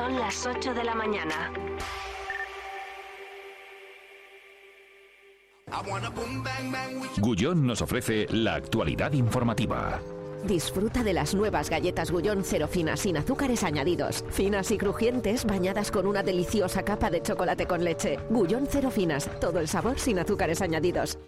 Son las 8 de la mañana. Gullón nos ofrece la actualidad informativa. Disfruta de las nuevas galletas Gullón cero finas sin azúcares añadidos. Finas y crujientes bañadas con una deliciosa capa de chocolate con leche. Gullón cero finas, todo el sabor sin azúcares añadidos.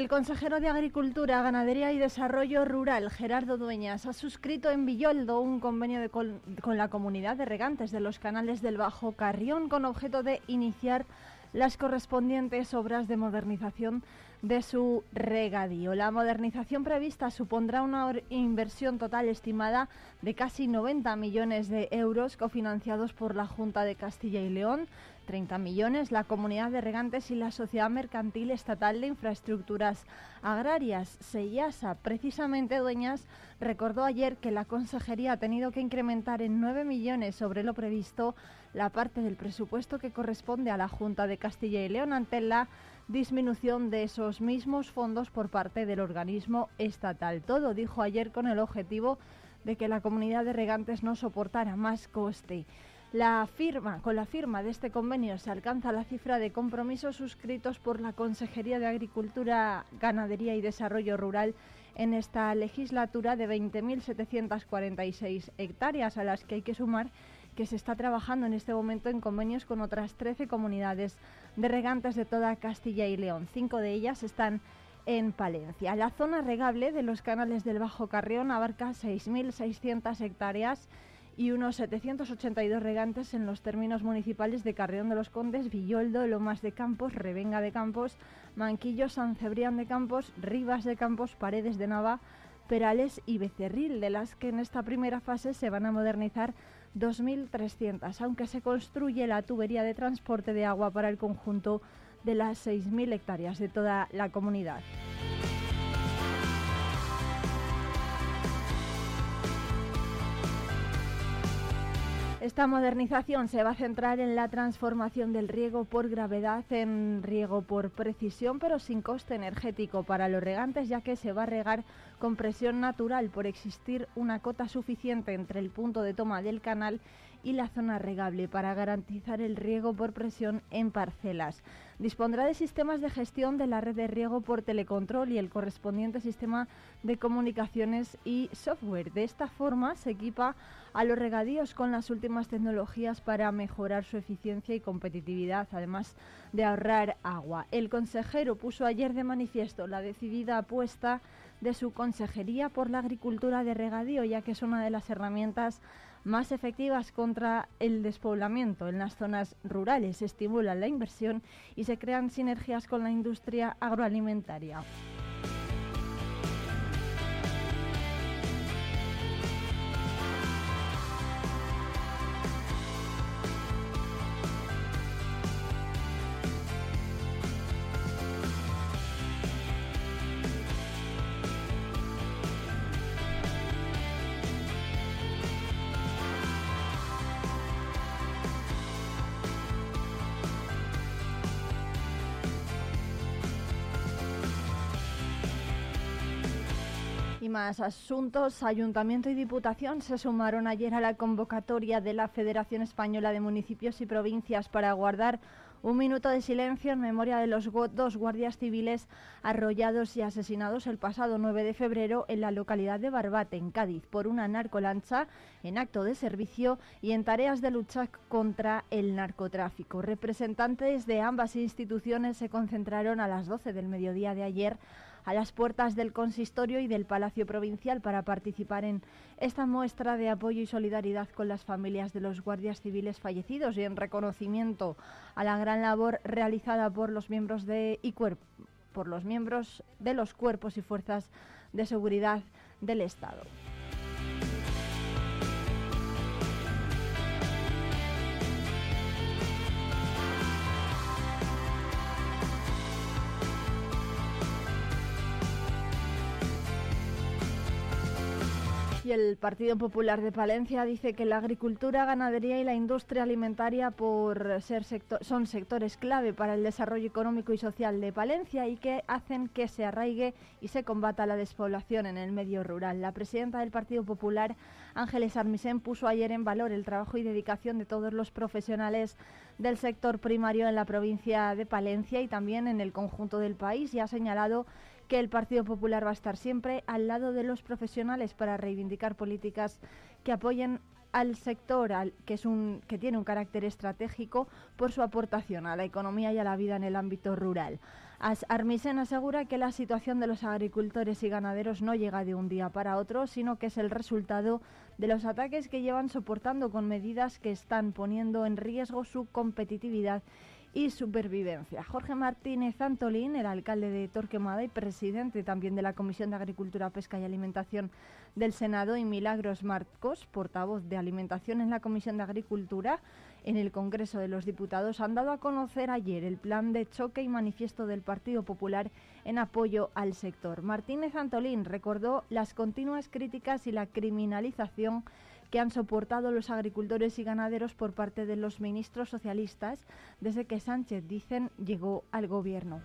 El consejero de Agricultura, Ganadería y Desarrollo Rural, Gerardo Dueñas, ha suscrito en Villoldo un convenio con, la comunidad de regantes de los canales del Bajo Carrión con objeto de iniciar las correspondientes obras de modernización de su regadío. La modernización prevista supondrá una inversión total estimada de casi 90 millones de euros cofinanciados por la Junta de Castilla y León, 30 millones la Comunidad de Regantes y la Sociedad Mercantil Estatal de Infraestructuras Agrarias, SEIASA. Precisamente, Dueñas recordó ayer que la Consejería ha tenido que incrementar en 9 millones sobre lo previsto la parte del presupuesto que corresponde a la Junta de Castilla y León ante la disminución de esos mismos fondos por parte del organismo estatal. Todo dijo ayer con el objetivo de que la comunidad de regantes no soportara más coste. La firma, con la firma de este convenio se alcanza la cifra de compromisos suscritos por la Consejería de Agricultura, Ganadería y Desarrollo Rural en esta legislatura de 20.746 hectáreas, a las que hay que sumar que se está trabajando en este momento en convenios con otras 13 comunidades de regantes de toda Castilla y León. Cinco de ellas están en Palencia. La zona regable de los canales del Bajo Carrión abarca 6.600 hectáreas y unos 782 regantes en los términos municipales de Carrión de los Condes, Villoldo, Lomas de Campos, Revenga de Campos, Manquillo, San Cebrián de Campos, Rivas de Campos, Paredes de Nava, Perales y Becerril, de las que en esta primera fase se van a modernizar 2.300, aunque se construye la tubería de transporte de agua para el conjunto de las 6.000 hectáreas de toda la comunidad. Esta modernización se va a centrar en la transformación del riego por gravedad en riego por precisión, pero sin coste energético para los regantes, ya que se va a regar con presión natural por existir una cota suficiente entre el punto de toma del canal y la zona regable para garantizar el riego por presión en parcelas. Dispondrá de sistemas de gestión de la red de riego por telecontrol y el correspondiente sistema de comunicaciones y software. De esta forma se equipa a los regadíos con las últimas tecnologías para mejorar su eficiencia y competitividad, además de ahorrar agua. El consejero puso ayer de manifiesto la decidida apuesta de su consejería por la agricultura de regadío, ya que es una de las herramientas más efectivas contra el despoblamiento en las zonas rurales, estimulan la inversión y se crean sinergias con la industria agroalimentaria. Asuntos. Ayuntamiento y Diputación se sumaron ayer a la convocatoria de la Federación Española de Municipios y Provincias para guardar un minuto de silencio en memoria de los dos guardias civiles arrollados y asesinados el pasado 9 de febrero en la localidad de Barbate, en Cádiz, por una narcolancha en acto de servicio y en tareas de lucha contra el narcotráfico. Representantes de ambas instituciones se concentraron a las 12 del mediodía de ayer a las puertas del consistorio y del Palacio Provincial para participar en esta muestra de apoyo y solidaridad con las familias de los guardias civiles fallecidos y en reconocimiento a la gran labor realizada por los miembros de por los miembros de los cuerpos y fuerzas de seguridad del Estado. El Partido Popular de Palencia dice que la agricultura, ganadería y la industria alimentaria por ser son sectores clave para el desarrollo económico y social de Palencia y que hacen que se arraigue y se combata la despoblación en el medio rural. La presidenta del Partido Popular, Ángeles Armisen, puso ayer en valor el trabajo y dedicación de todos los profesionales del sector primario en la provincia de Palencia y también en el conjunto del país y ha señalado que el Partido Popular va a estar siempre al lado de los profesionales para reivindicar políticas que apoyen al sector que es un que tiene un carácter estratégico por su aportación a la economía y a la vida en el ámbito rural. Armisen asegura que la situación de los agricultores y ganaderos no llega de un día para otro, sino que es el resultado de los ataques que llevan soportando con medidas que están poniendo en riesgo su competitividad y supervivencia. Jorge Martínez Antolín, el alcalde de Torquemada y presidente también de la Comisión de Agricultura, Pesca y Alimentación del Senado, y Milagros Marcos, portavoz de Alimentación en la Comisión de Agricultura en el Congreso de los Diputados, han dado a conocer ayer el plan de choque y manifiesto del Partido Popular en apoyo al sector. Martínez Antolín recordó las continuas críticas y la criminalización que han soportado los agricultores y ganaderos por parte de los ministros socialistas desde que Sánchez, dicen, llegó al gobierno.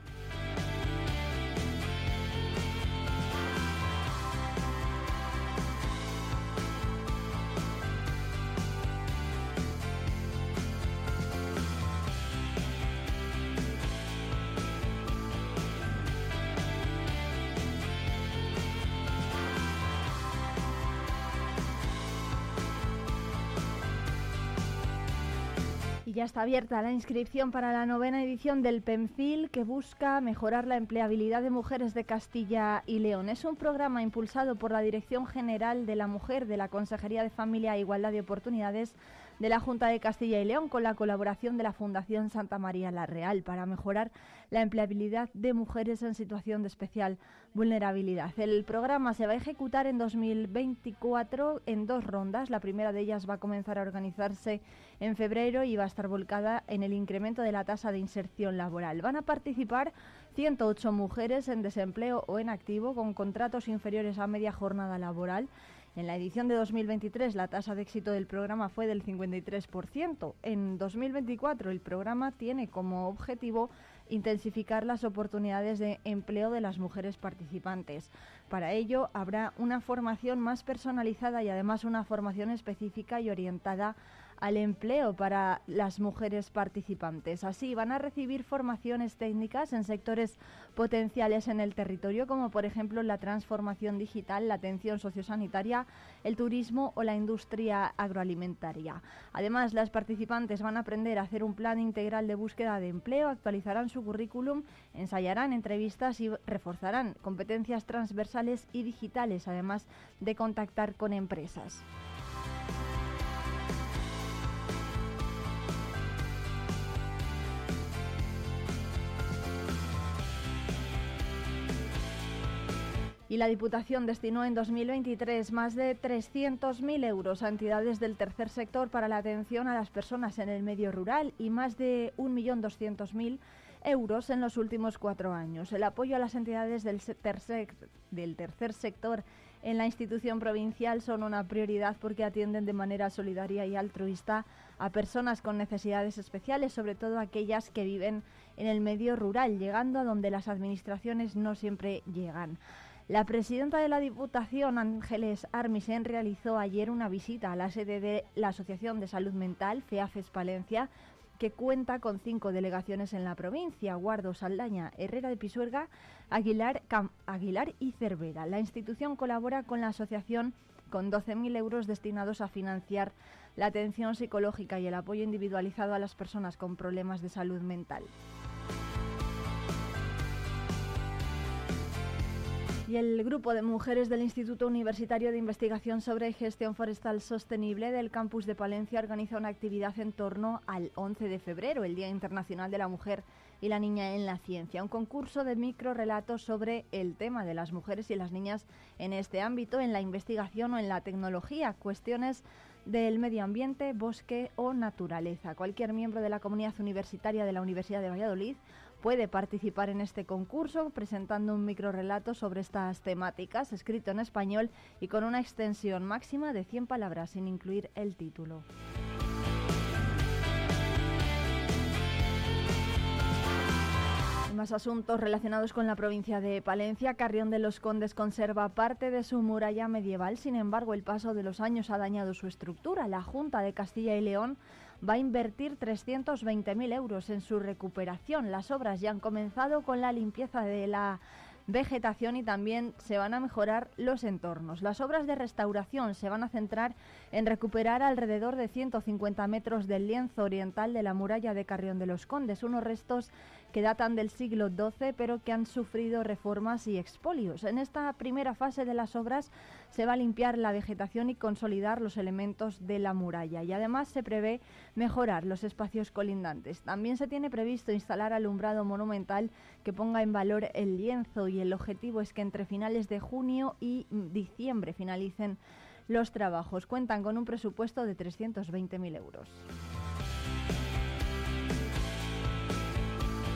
Está abierta la inscripción para la novena edición del PEMFIL que busca mejorar la empleabilidad de mujeres de Castilla y León. Es un programa impulsado por la Dirección General de la Mujer de la Consejería de Familia e Igualdad de Oportunidades de la Junta de Castilla y León con la colaboración de la Fundación Santa María la Real para mejorar la empleabilidad de mujeres en situación de especial vulnerabilidad. El programa se va a ejecutar en 2024 en dos rondas. La primera de ellas va a comenzar a organizarse en febrero y va a estar volcada en el incremento de la tasa de inserción laboral. Van a participar 108 mujeres en desempleo o en activo con contratos inferiores a media jornada laboral en la edición de 2023 la tasa de éxito del programa fue del 53%. En 2024 el programa tiene como objetivo intensificar las oportunidades de empleo de las mujeres participantes. Para ello habrá una formación más personalizada y además una formación específica y orientada al empleo para las mujeres participantes. Así van a recibir formaciones técnicas en sectores potenciales en el territorio, como por ejemplo la transformación digital, la atención sociosanitaria, el turismo o la industria agroalimentaria. Además, las participantes van a aprender a hacer un plan integral de búsqueda de empleo, actualizarán su currículum, ensayarán entrevistas y reforzarán competencias transversales y digitales, además de contactar con empresas. Y la Diputación destinó en 2023 más de 300.000 euros a entidades del tercer sector para la atención a las personas en el medio rural y más de 1.200.000 euros en los últimos cuatro años. El apoyo a las entidades del tercer, del tercer sector en la institución provincial son una prioridad porque atienden de manera solidaria y altruista a personas con necesidades especiales, sobre todo aquellas que viven en el medio rural, llegando a donde las administraciones no siempre llegan. La presidenta de la Diputación, Ángeles Armisen, realizó ayer una visita a la sede de la Asociación de Salud Mental, FEAFES Palencia, que cuenta con cinco delegaciones en la provincia, Guardo, Saldaña, Herrera de Pisuerga, Aguilar, Aguilar y Cervera. La institución colabora con la asociación con 12.000 euros destinados a financiar la atención psicológica y el apoyo individualizado a las personas con problemas de salud mental. Y el grupo de mujeres del Instituto Universitario de Investigación sobre Gestión Forestal Sostenible del campus de Palencia organiza una actividad en torno al 11 de febrero, el Día Internacional de la Mujer y la Niña en la Ciencia, un concurso de microrelatos sobre el tema de las mujeres y las niñas en este ámbito, en la investigación o en la tecnología, cuestiones del medio ambiente, bosque o naturaleza. Cualquier miembro de la comunidad universitaria de la Universidad de Valladolid puede participar en este concurso presentando un microrelato sobre estas temáticas, escrito en español y con una extensión máxima de 100 palabras, sin incluir el título. más asuntos relacionados con la provincia de Palencia. Carrión de los Condes conserva parte de su muralla medieval, sin embargo el paso de los años ha dañado su estructura. La Junta de Castilla y León va a invertir 320.000 euros en su recuperación. Las obras ya han comenzado con la limpieza de la vegetación y también se van a mejorar los entornos. Las obras de restauración se van a centrar en recuperar alrededor de 150 metros del lienzo oriental de la muralla de Carrión de los Condes, unos restos que datan del siglo XII pero que han sufrido reformas y expolios. En esta primera fase de las obras se va a limpiar la vegetación y consolidar los elementos de la muralla y además se prevé mejorar los espacios colindantes. También se tiene previsto instalar alumbrado monumental que ponga en valor el lienzo y el objetivo es que entre finales de junio y diciembre finalicen los trabajos. Cuentan con un presupuesto de 320.000 euros.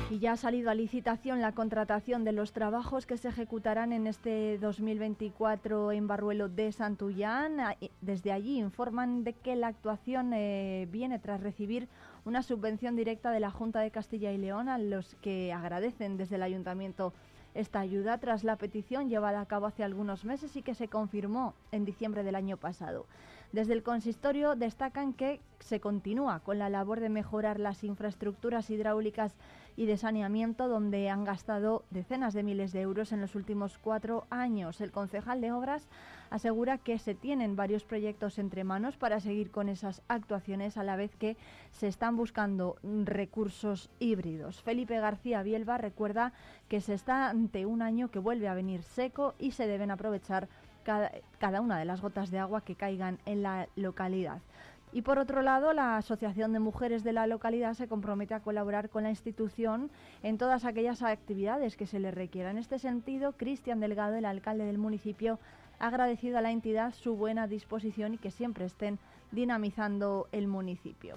Y ya ha salido a licitación la contratación de los trabajos que se ejecutarán en este 2024 en Barruelo de Santullán. Desde allí informan de que la actuación eh, viene tras recibir una subvención directa de la Junta de Castilla y León a los que agradecen desde el Ayuntamiento esta ayuda tras la petición llevada a cabo hace algunos meses y que se confirmó en diciembre del año pasado. Desde el consistorio destacan que se continúa con la labor de mejorar las infraestructuras hidráulicas y de saneamiento, donde han gastado decenas de miles de euros en los últimos cuatro años. El concejal de Obras asegura que se tienen varios proyectos entre manos para seguir con esas actuaciones, a la vez que se están buscando recursos híbridos. Felipe García Bielba recuerda que se está ante un año que vuelve a venir seco y se deben aprovechar cada, cada una de las gotas de agua que caigan en la localidad. Y por otro lado, la Asociación de Mujeres de la localidad se compromete a colaborar con la institución en todas aquellas actividades que se le requieran. En este sentido, Cristian Delgado, el alcalde del municipio, ha agradecido a la entidad su buena disposición y que siempre estén dinamizando el municipio.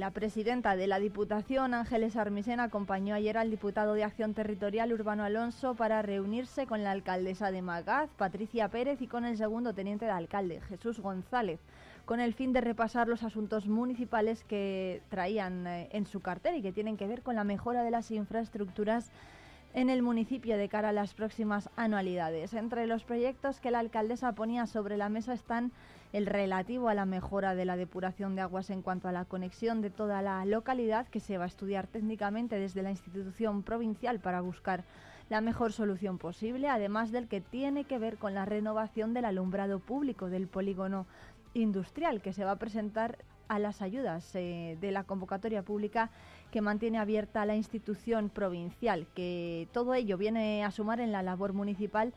La presidenta de la Diputación, Ángeles Armisen, acompañó ayer al diputado de Acción Territorial, Urbano Alonso, para reunirse con la alcaldesa de Magaz, Patricia Pérez, y con el segundo teniente de alcalde, Jesús González, con el fin de repasar los asuntos municipales que traían eh, en su cartel y que tienen que ver con la mejora de las infraestructuras en el municipio de cara a las próximas anualidades. Entre los proyectos que la alcaldesa ponía sobre la mesa están el relativo a la mejora de la depuración de aguas en cuanto a la conexión de toda la localidad, que se va a estudiar técnicamente desde la institución provincial para buscar la mejor solución posible, además del que tiene que ver con la renovación del alumbrado público del polígono industrial, que se va a presentar a las ayudas eh, de la convocatoria pública que mantiene abierta la institución provincial, que todo ello viene a sumar en la labor municipal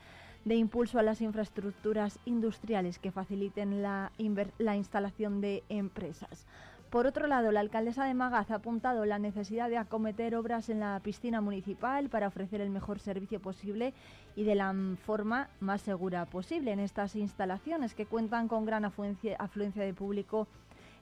de impulso a las infraestructuras industriales que faciliten la, la instalación de empresas. Por otro lado, la alcaldesa de Magaz ha apuntado la necesidad de acometer obras en la piscina municipal para ofrecer el mejor servicio posible y de la forma más segura posible en estas instalaciones que cuentan con gran afluencia, afluencia de público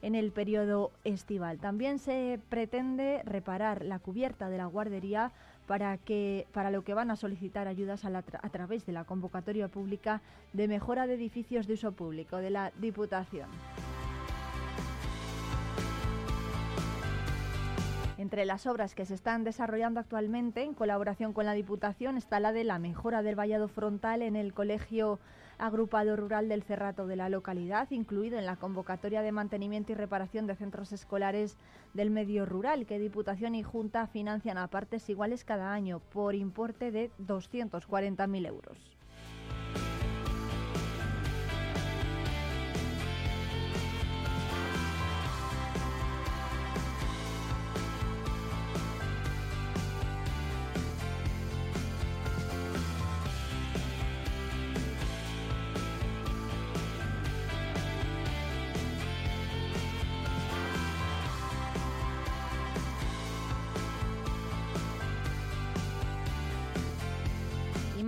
en el periodo estival. También se pretende reparar la cubierta de la guardería para, que, para lo que van a solicitar ayudas a, a través de la convocatoria pública de mejora de edificios de uso público de la Diputación. Entre las obras que se están desarrollando actualmente en colaboración con la Diputación está la de la mejora del vallado frontal en el Colegio Agrupado Rural del Cerrato de la localidad, incluido en la convocatoria de mantenimiento y reparación de centros escolares del medio rural, que Diputación y Junta financian a partes iguales cada año por importe de 240.000 euros.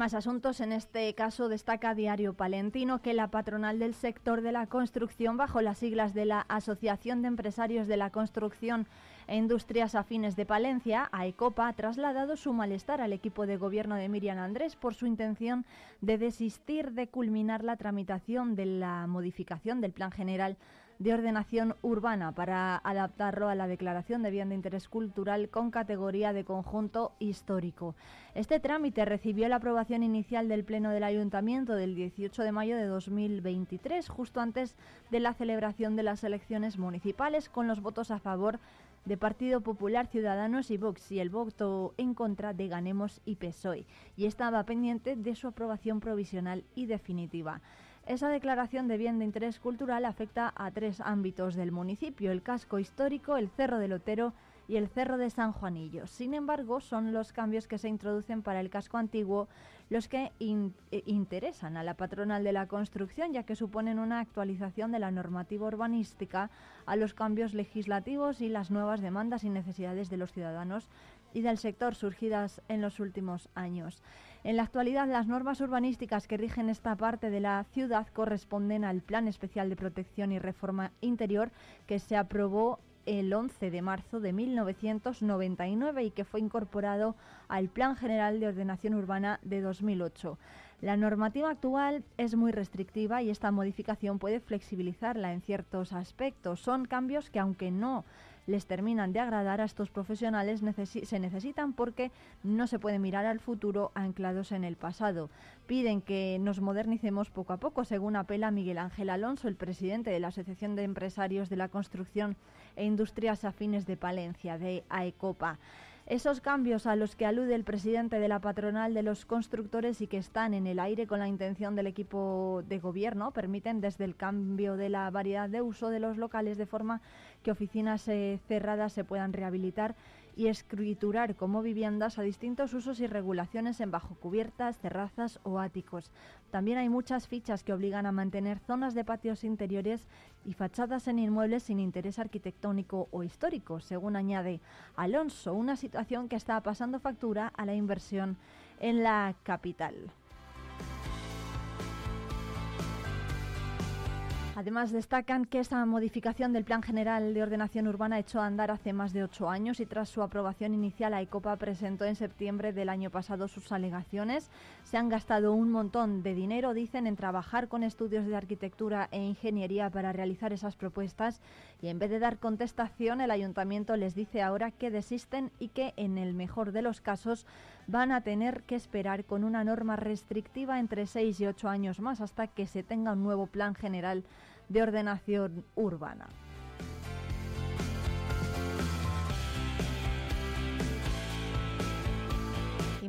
Más asuntos. En este caso destaca Diario Palentino que la patronal del sector de la construcción, bajo las siglas de la Asociación de Empresarios de la Construcción e Industrias Afines de Palencia, AECOPA, ha trasladado su malestar al equipo de gobierno de Miriam Andrés por su intención de desistir de culminar la tramitación de la modificación del Plan General de ordenación urbana para adaptarlo a la declaración de bien de interés cultural con categoría de conjunto histórico. Este trámite recibió la aprobación inicial del Pleno del Ayuntamiento del 18 de mayo de 2023, justo antes de la celebración de las elecciones municipales, con los votos a favor de Partido Popular, Ciudadanos y Vox y el voto en contra de Ganemos y PSOE, y estaba pendiente de su aprobación provisional y definitiva. Esa declaración de bien de interés cultural afecta a tres ámbitos del municipio, el casco histórico, el Cerro del Otero y el Cerro de San Juanillo. Sin embargo, son los cambios que se introducen para el casco antiguo los que eh, interesan a la patronal de la construcción, ya que suponen una actualización de la normativa urbanística a los cambios legislativos y las nuevas demandas y necesidades de los ciudadanos y del sector surgidas en los últimos años. En la actualidad, las normas urbanísticas que rigen esta parte de la ciudad corresponden al Plan Especial de Protección y Reforma Interior que se aprobó el 11 de marzo de 1999 y que fue incorporado al Plan General de Ordenación Urbana de 2008. La normativa actual es muy restrictiva y esta modificación puede flexibilizarla en ciertos aspectos. Son cambios que, aunque no les terminan de agradar a estos profesionales se necesitan porque no se puede mirar al futuro anclados en el pasado. Piden que nos modernicemos poco a poco, según apela Miguel Ángel Alonso, el presidente de la Asociación de Empresarios de la Construcción e Industrias Afines de Palencia, de AECOPA. Esos cambios a los que alude el presidente de la patronal de los constructores y que están en el aire con la intención del equipo de gobierno permiten desde el cambio de la variedad de uso de los locales de forma que oficinas eh, cerradas se puedan rehabilitar y escriturar como viviendas a distintos usos y regulaciones en bajo cubiertas, terrazas o áticos. También hay muchas fichas que obligan a mantener zonas de patios interiores y fachadas en inmuebles sin interés arquitectónico o histórico, según añade Alonso, una situación que está pasando factura a la inversión en la capital. Además, destacan que esta modificación del Plan General de Ordenación Urbana echó a andar hace más de ocho años y tras su aprobación inicial, AECOPA presentó en septiembre del año pasado sus alegaciones. Se han gastado un montón de dinero, dicen, en trabajar con estudios de arquitectura e ingeniería para realizar esas propuestas y en vez de dar contestación, el ayuntamiento les dice ahora que desisten y que, en el mejor de los casos, van a tener que esperar con una norma restrictiva entre seis y ocho años más hasta que se tenga un nuevo plan general de ordenación urbana.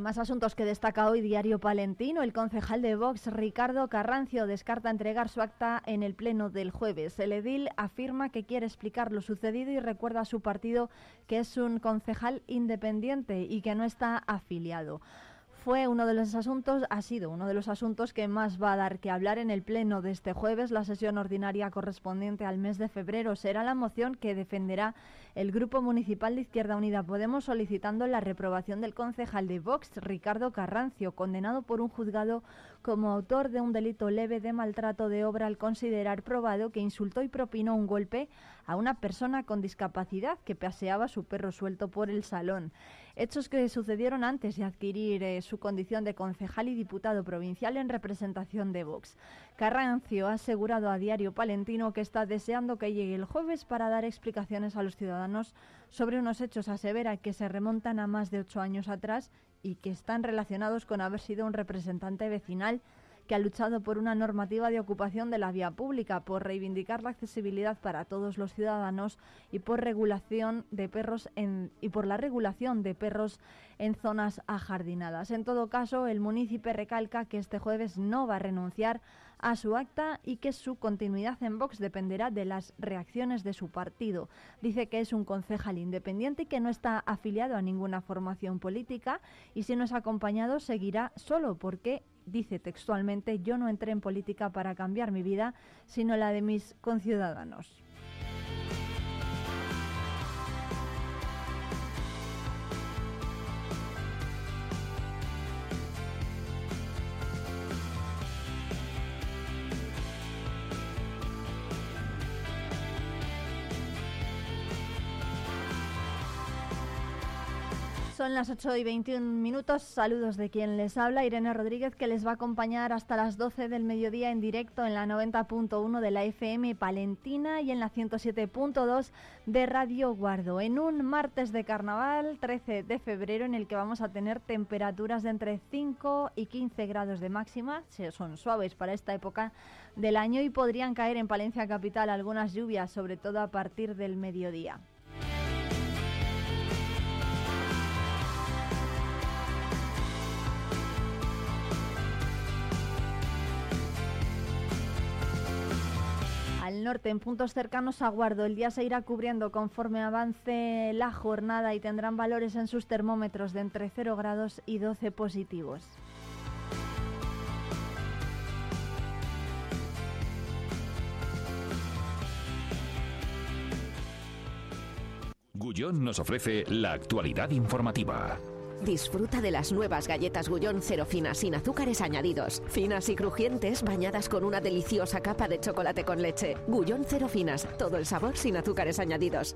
Más asuntos que destaca hoy Diario Palentino. El concejal de Vox, Ricardo Carrancio, descarta entregar su acta en el pleno del jueves. El edil afirma que quiere explicar lo sucedido y recuerda a su partido que es un concejal independiente y que no está afiliado fue uno de los asuntos, ha sido uno de los asuntos que más va a dar que hablar en el pleno de este jueves. La sesión ordinaria correspondiente al mes de febrero será la moción que defenderá el Grupo Municipal de Izquierda Unida Podemos solicitando la reprobación del concejal de Vox, Ricardo Carrancio, condenado por un juzgado como autor de un delito leve de maltrato de obra al considerar probado que insultó y propinó un golpe a una persona con discapacidad que paseaba su perro suelto por el salón. Hechos que sucedieron antes de adquirir eh, su condición de concejal y diputado provincial en representación de Vox. Carrancio ha asegurado a Diario Palentino que está deseando que llegue el jueves para dar explicaciones a los ciudadanos sobre unos hechos, asevera que se remontan a más de ocho años atrás y que están relacionados con haber sido un representante vecinal que ha luchado por una normativa de ocupación de la vía pública, por reivindicar la accesibilidad para todos los ciudadanos y por regulación de perros en, y por la regulación de perros en zonas ajardinadas. En todo caso, el municipio recalca que este jueves no va a renunciar su acta y que su continuidad en Vox dependerá de las reacciones de su partido. Dice que es un concejal independiente y que no está afiliado a ninguna formación política y si no es acompañado seguirá solo porque dice textualmente, yo no entré en política para cambiar mi vida, sino la de mis conciudadanos. Son las 8 y 21 minutos. Saludos de quien les habla, Irene Rodríguez, que les va a acompañar hasta las 12 del mediodía en directo en la 90.1 de la FM Palentina y en la 107.2 de Radio Guardo. En un martes de carnaval, 13 de febrero, en el que vamos a tener temperaturas de entre 5 y 15 grados de máxima. Son suaves para esta época del año y podrían caer en Palencia Capital algunas lluvias, sobre todo a partir del mediodía. Norte, en puntos cercanos a Guardo. El día se irá cubriendo conforme avance la jornada y tendrán valores en sus termómetros de entre 0 grados y 12 positivos. Gullón nos ofrece la actualidad informativa. Disfruta de las nuevas galletas Gullón cero finas sin azúcares añadidos. Finas y crujientes bañadas con una deliciosa capa de chocolate con leche. Gullón cero finas, todo el sabor sin azúcares añadidos.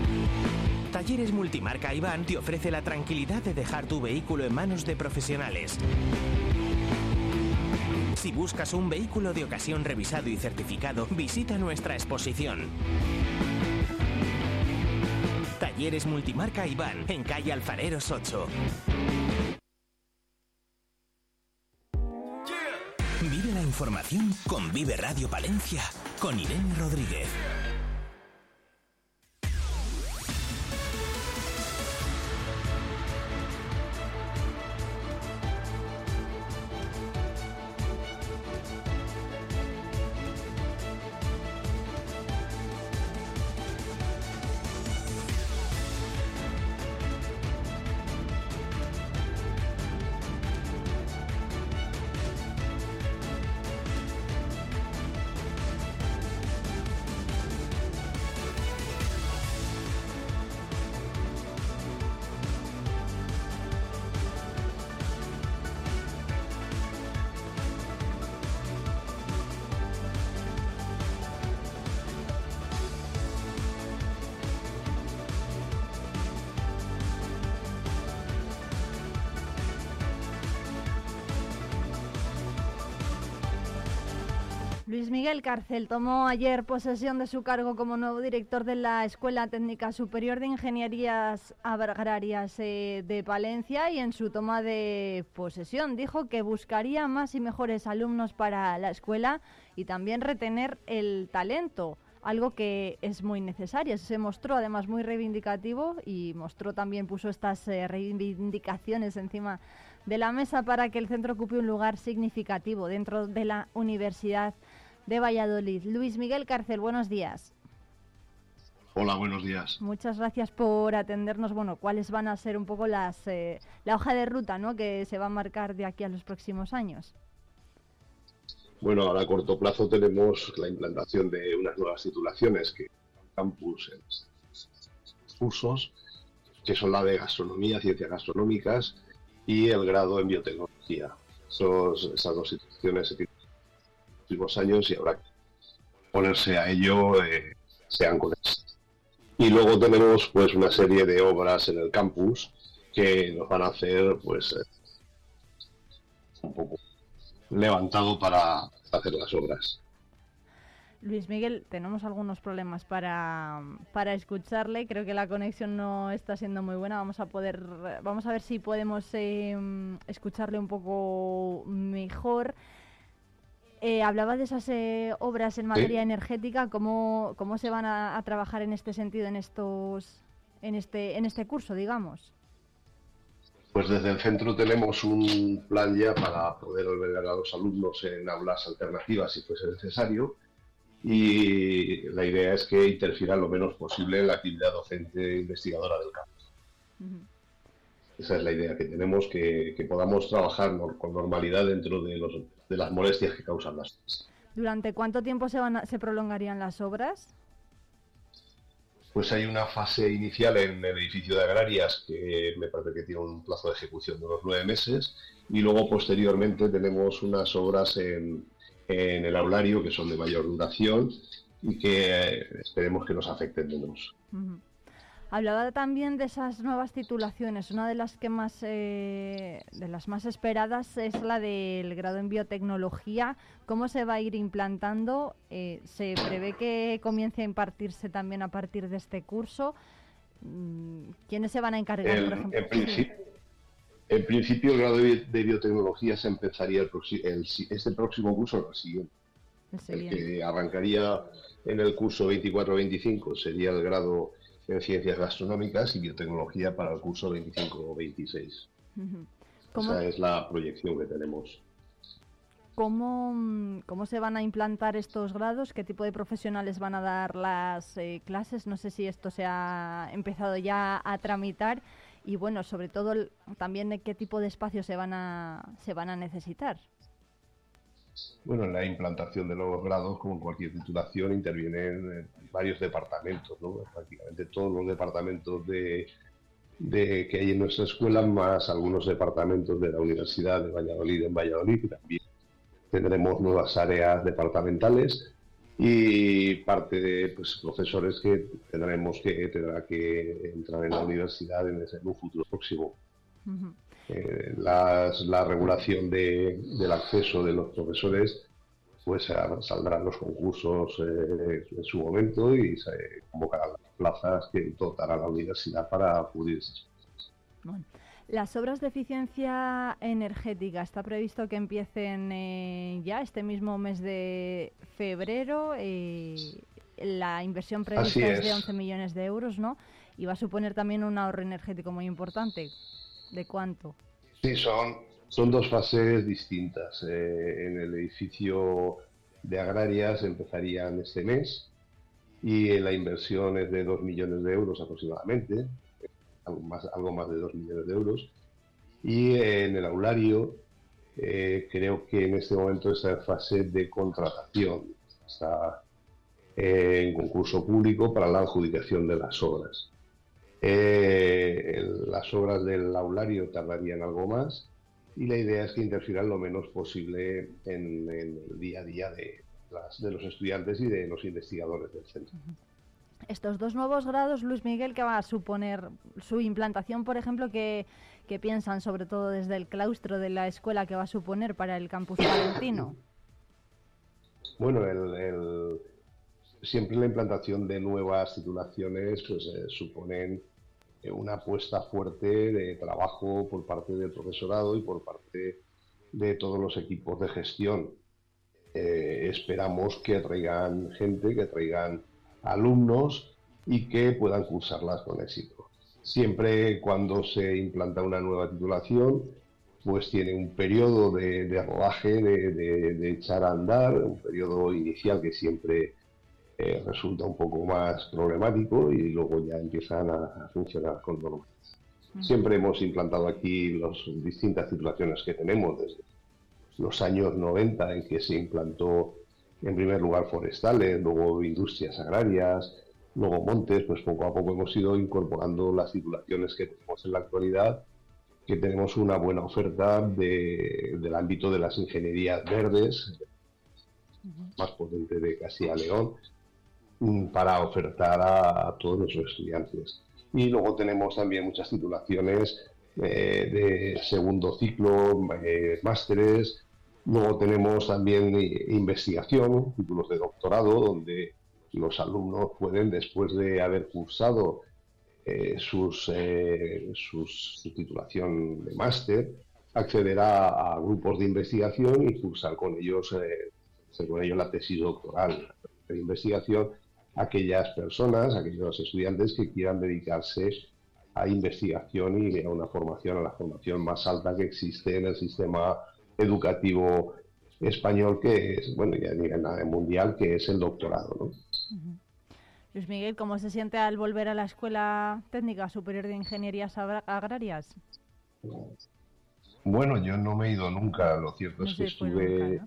Talleres Multimarca Iván te ofrece la tranquilidad de dejar tu vehículo en manos de profesionales. Si buscas un vehículo de ocasión revisado y certificado, visita nuestra exposición. Talleres Multimarca Iván, en calle Alfareros 8. Vive la información con Vive Radio Palencia, con Irene Rodríguez. Miguel Cárcel tomó ayer posesión de su cargo como nuevo director de la Escuela Técnica Superior de Ingenierías Agrarias eh, de Palencia y en su toma de posesión dijo que buscaría más y mejores alumnos para la escuela y también retener el talento, algo que es muy necesario. Se mostró además muy reivindicativo y mostró también, puso estas eh, reivindicaciones encima de la mesa para que el centro ocupe un lugar significativo dentro de la Universidad de Valladolid. Luis Miguel Cárcel, buenos días. Hola, buenos días. Muchas gracias por atendernos. Bueno, ¿cuáles van a ser un poco las eh, la hoja de ruta ¿no? que se va a marcar de aquí a los próximos años? Bueno, ahora a corto plazo tenemos la implantación de unas nuevas titulaciones que campus en cursos, que son la de gastronomía, ciencias gastronómicas y el grado en biotecnología. esas dos instituciones se últimos años y habrá que ponerse a ello, eh, sean con Y luego tenemos pues una serie de obras en el campus que nos van a hacer pues eh, un poco levantado para hacer las obras. Luis Miguel, tenemos algunos problemas para, para, escucharle. Creo que la conexión no está siendo muy buena. Vamos a poder, vamos a ver si podemos eh, escucharle un poco mejor. Eh, hablaba de esas eh, obras en materia energética, ¿cómo, ¿cómo se van a, trabajar en este sentido en estos en este en este curso, digamos? Pues desde el centro tenemos un plan ya para poder albergar a los alumnos en aulas alternativas si fuese necesario y la idea es que interfiera lo menos posible en la actividad docente e investigadora del campus. Esa es la idea que tenemos, que, que podamos trabajar con normalidad dentro de los de las molestias que causan las ¿Durante cuánto tiempo se, van se prolongarían las obras? Pues hay una fase inicial en el edificio de agrarias que me parece que tiene un plazo de ejecución de unos nueve meses y luego posteriormente tenemos unas obras en, en el aulario que son de mayor duración y que eh, esperemos que nos afecten menos. Hablaba también de esas nuevas titulaciones. Una de las que más, eh, de las más esperadas es la del grado en biotecnología. ¿Cómo se va a ir implantando? Eh, se prevé que comience a impartirse también a partir de este curso. Mm, ¿Quiénes se van a encargar, por ejemplo? En, principio, el grado de, biotecnología se empezaría el, este próximo curso, el siguiente. El, el que arrancaría en el curso 24-25 sería el grado en ciencias gastronómicas y biotecnología para el curso 25 26. Esa es la proyección que tenemos. ¿Cómo, ¿Cómo, se van a implantar estos grados? ¿Qué tipo de profesionales van a dar las eh, clases? No sé si esto se ha empezado ya a tramitar y bueno, sobre todo también qué tipo de espacios se van a, se van a necesitar. Bueno, en la implantación de nuevos grados, como en cualquier titulación, intervienen varios departamentos, ¿no? prácticamente todos los departamentos de, que hay en nuestra escuela, más algunos departamentos de la Universidad de Valladolid en Valladolid, también tendremos nuevas áreas departamentales y parte de pues, profesores que tendremos que tendrá que entrar en la universidad en, un futuro próximo. Eh, la regulación del acceso de los profesores, pues saldrán los concursos eh, en su momento y se convocarán las plazas que dotará la universidad para acudir bueno. Las obras de eficiencia energética, está previsto que empiecen eh, ya este mismo mes de febrero. la inversión prevista es. de 11 millones de euros, ¿no? Y va a suponer también un ahorro energético muy importante. ¿De cuánto? Sí, son, son dos fases distintas. Eh, en el edificio de agrarias empezarían este mes y la inversión es de 2 millones de euros aproximadamente, algo más, algo más de 2 millones de euros. Y en el aulario eh, creo que en este momento está en fase de contratación, está en concurso público para la adjudicación de las obras. Eh, las obras del aulario tardarían algo más y la idea es que interfieran lo menos posible en, el día a día de, de los estudiantes y de los investigadores del centro. Estos dos nuevos grados, Luis Miguel, ¿qué va a suponer su implantación, por ejemplo, que, piensan sobre todo desde el claustro de la escuela que va a suponer para el campus valentino? Bueno, el, siempre la implantación de nuevas titulaciones pues, eh, suponen una apuesta fuerte de trabajo por parte del profesorado y por parte de todos los equipos de gestión. Eh, esperamos que traigan gente, que traigan alumnos y que puedan cursarlas con éxito. Siempre cuando se implanta una nueva titulación, pues tiene un periodo de, rodaje, de, echar a andar, un periodo inicial que siempre eh, resulta un poco más problemático y luego ya empiezan a, funcionar con normalidad. Siempre hemos implantado aquí las distintas titulaciones que tenemos, desde los años 90 en que se implantó en primer lugar forestales, luego industrias agrarias, luego montes, pues poco a poco hemos ido incorporando las titulaciones que tenemos en la actualidad, que tenemos una buena oferta del ámbito de las ingenierías verdes, más potente de Castilla León, para ofertar a, todos nuestros estudiantes. Y luego tenemos también muchas titulaciones eh, de segundo ciclo, eh, másteres, Luego tenemos también eh, investigación, títulos de doctorado, donde los alumnos pueden, después de haber cursado sus, su titulación de máster, acceder a, grupos de investigación y cursar con ellos, con ellos la tesis doctoral de investigación aquellas personas, aquellos estudiantes que quieran dedicarse a investigación y a una formación, a la formación más alta que existe en el sistema educativo español que es, bueno, ya a mundial, que es el doctorado. ¿no? Luis Miguel, ¿cómo se siente al volver a la Escuela Técnica Superior de Ingenierías Agrarias? Bueno, yo no me he ido nunca, lo cierto es que estuve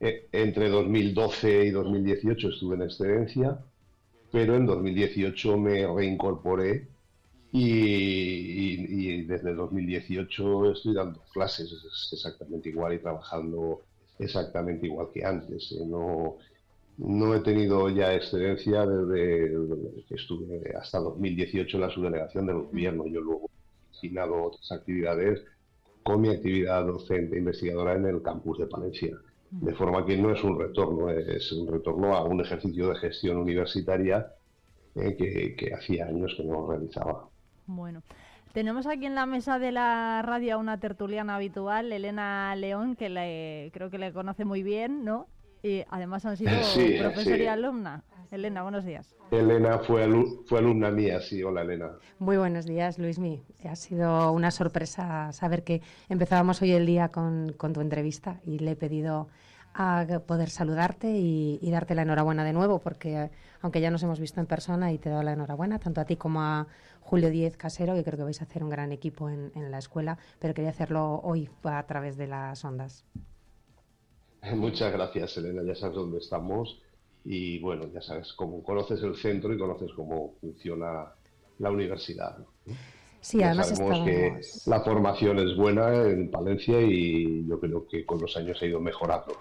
eh, entre 2012 y 2018 estuve en excedencia, pero en 2018 me reincorporé y, desde 2018 estoy dando clases exactamente igual y trabajando exactamente igual que antes. ¿eh? No, no he tenido ya excedencia desde que estuve hasta 2018 en la subdelegación del gobierno. Yo luego he asignado otras actividades con mi actividad docente investigadora en el campus de Palencia. De forma que no es un retorno, es un retorno a un ejercicio de gestión universitaria eh, que, que hacía años que no realizaba. Bueno, tenemos aquí en la mesa de la radio a una tertuliana habitual, Elena León, que le, creo que le conoce muy bien, ¿no? Y además han sido profesor y alumna. Elena, buenos días. Elena fue, fue alumna mía, sí. Hola, Elena. Muy buenos días, Luismi. Ha sido una sorpresa saber que empezábamos hoy el día con, con tu entrevista y le he pedido a poder saludarte y, darte la enhorabuena de nuevo, porque aunque ya nos hemos visto en persona y te doy la enhorabuena, tanto a ti como a Julio Díez Casero, que creo que vais a hacer un gran equipo en, la escuela, pero quería hacerlo hoy a través de las ondas. Muchas gracias, Elena, ya sabes dónde estamos y bueno, ya sabes cómo conoces el centro y conoces cómo funciona la universidad. Sí, además sabemos que la formación es buena en Palencia y yo creo que con los años ha ido mejorando.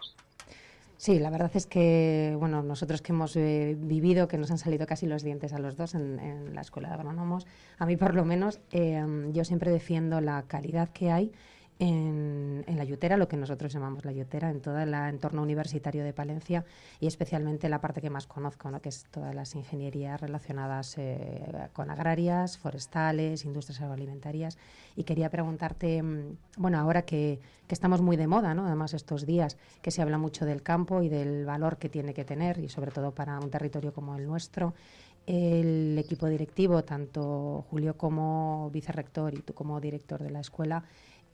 Sí, la verdad es que, bueno, nosotros que hemos eh, vivido, que nos han salido casi los dientes a los dos en, la Escuela de Agrónomos, a mí por lo menos, eh, yo siempre defiendo la calidad que hay en, la Yutera, lo que nosotros llamamos la Yutera, en todo el entorno universitario de Palencia y especialmente la parte que más conozco, ¿no? que es todas las ingenierías relacionadas eh, con agrarias, forestales, industrias agroalimentarias. Y quería preguntarte, mm, bueno, ahora que, estamos muy de moda, ¿no? además estos días que se habla mucho del campo y del valor que tiene que tener, y sobre todo para un territorio como el nuestro, el equipo directivo, tanto Julio como vicerrector y tú como director de la escuela,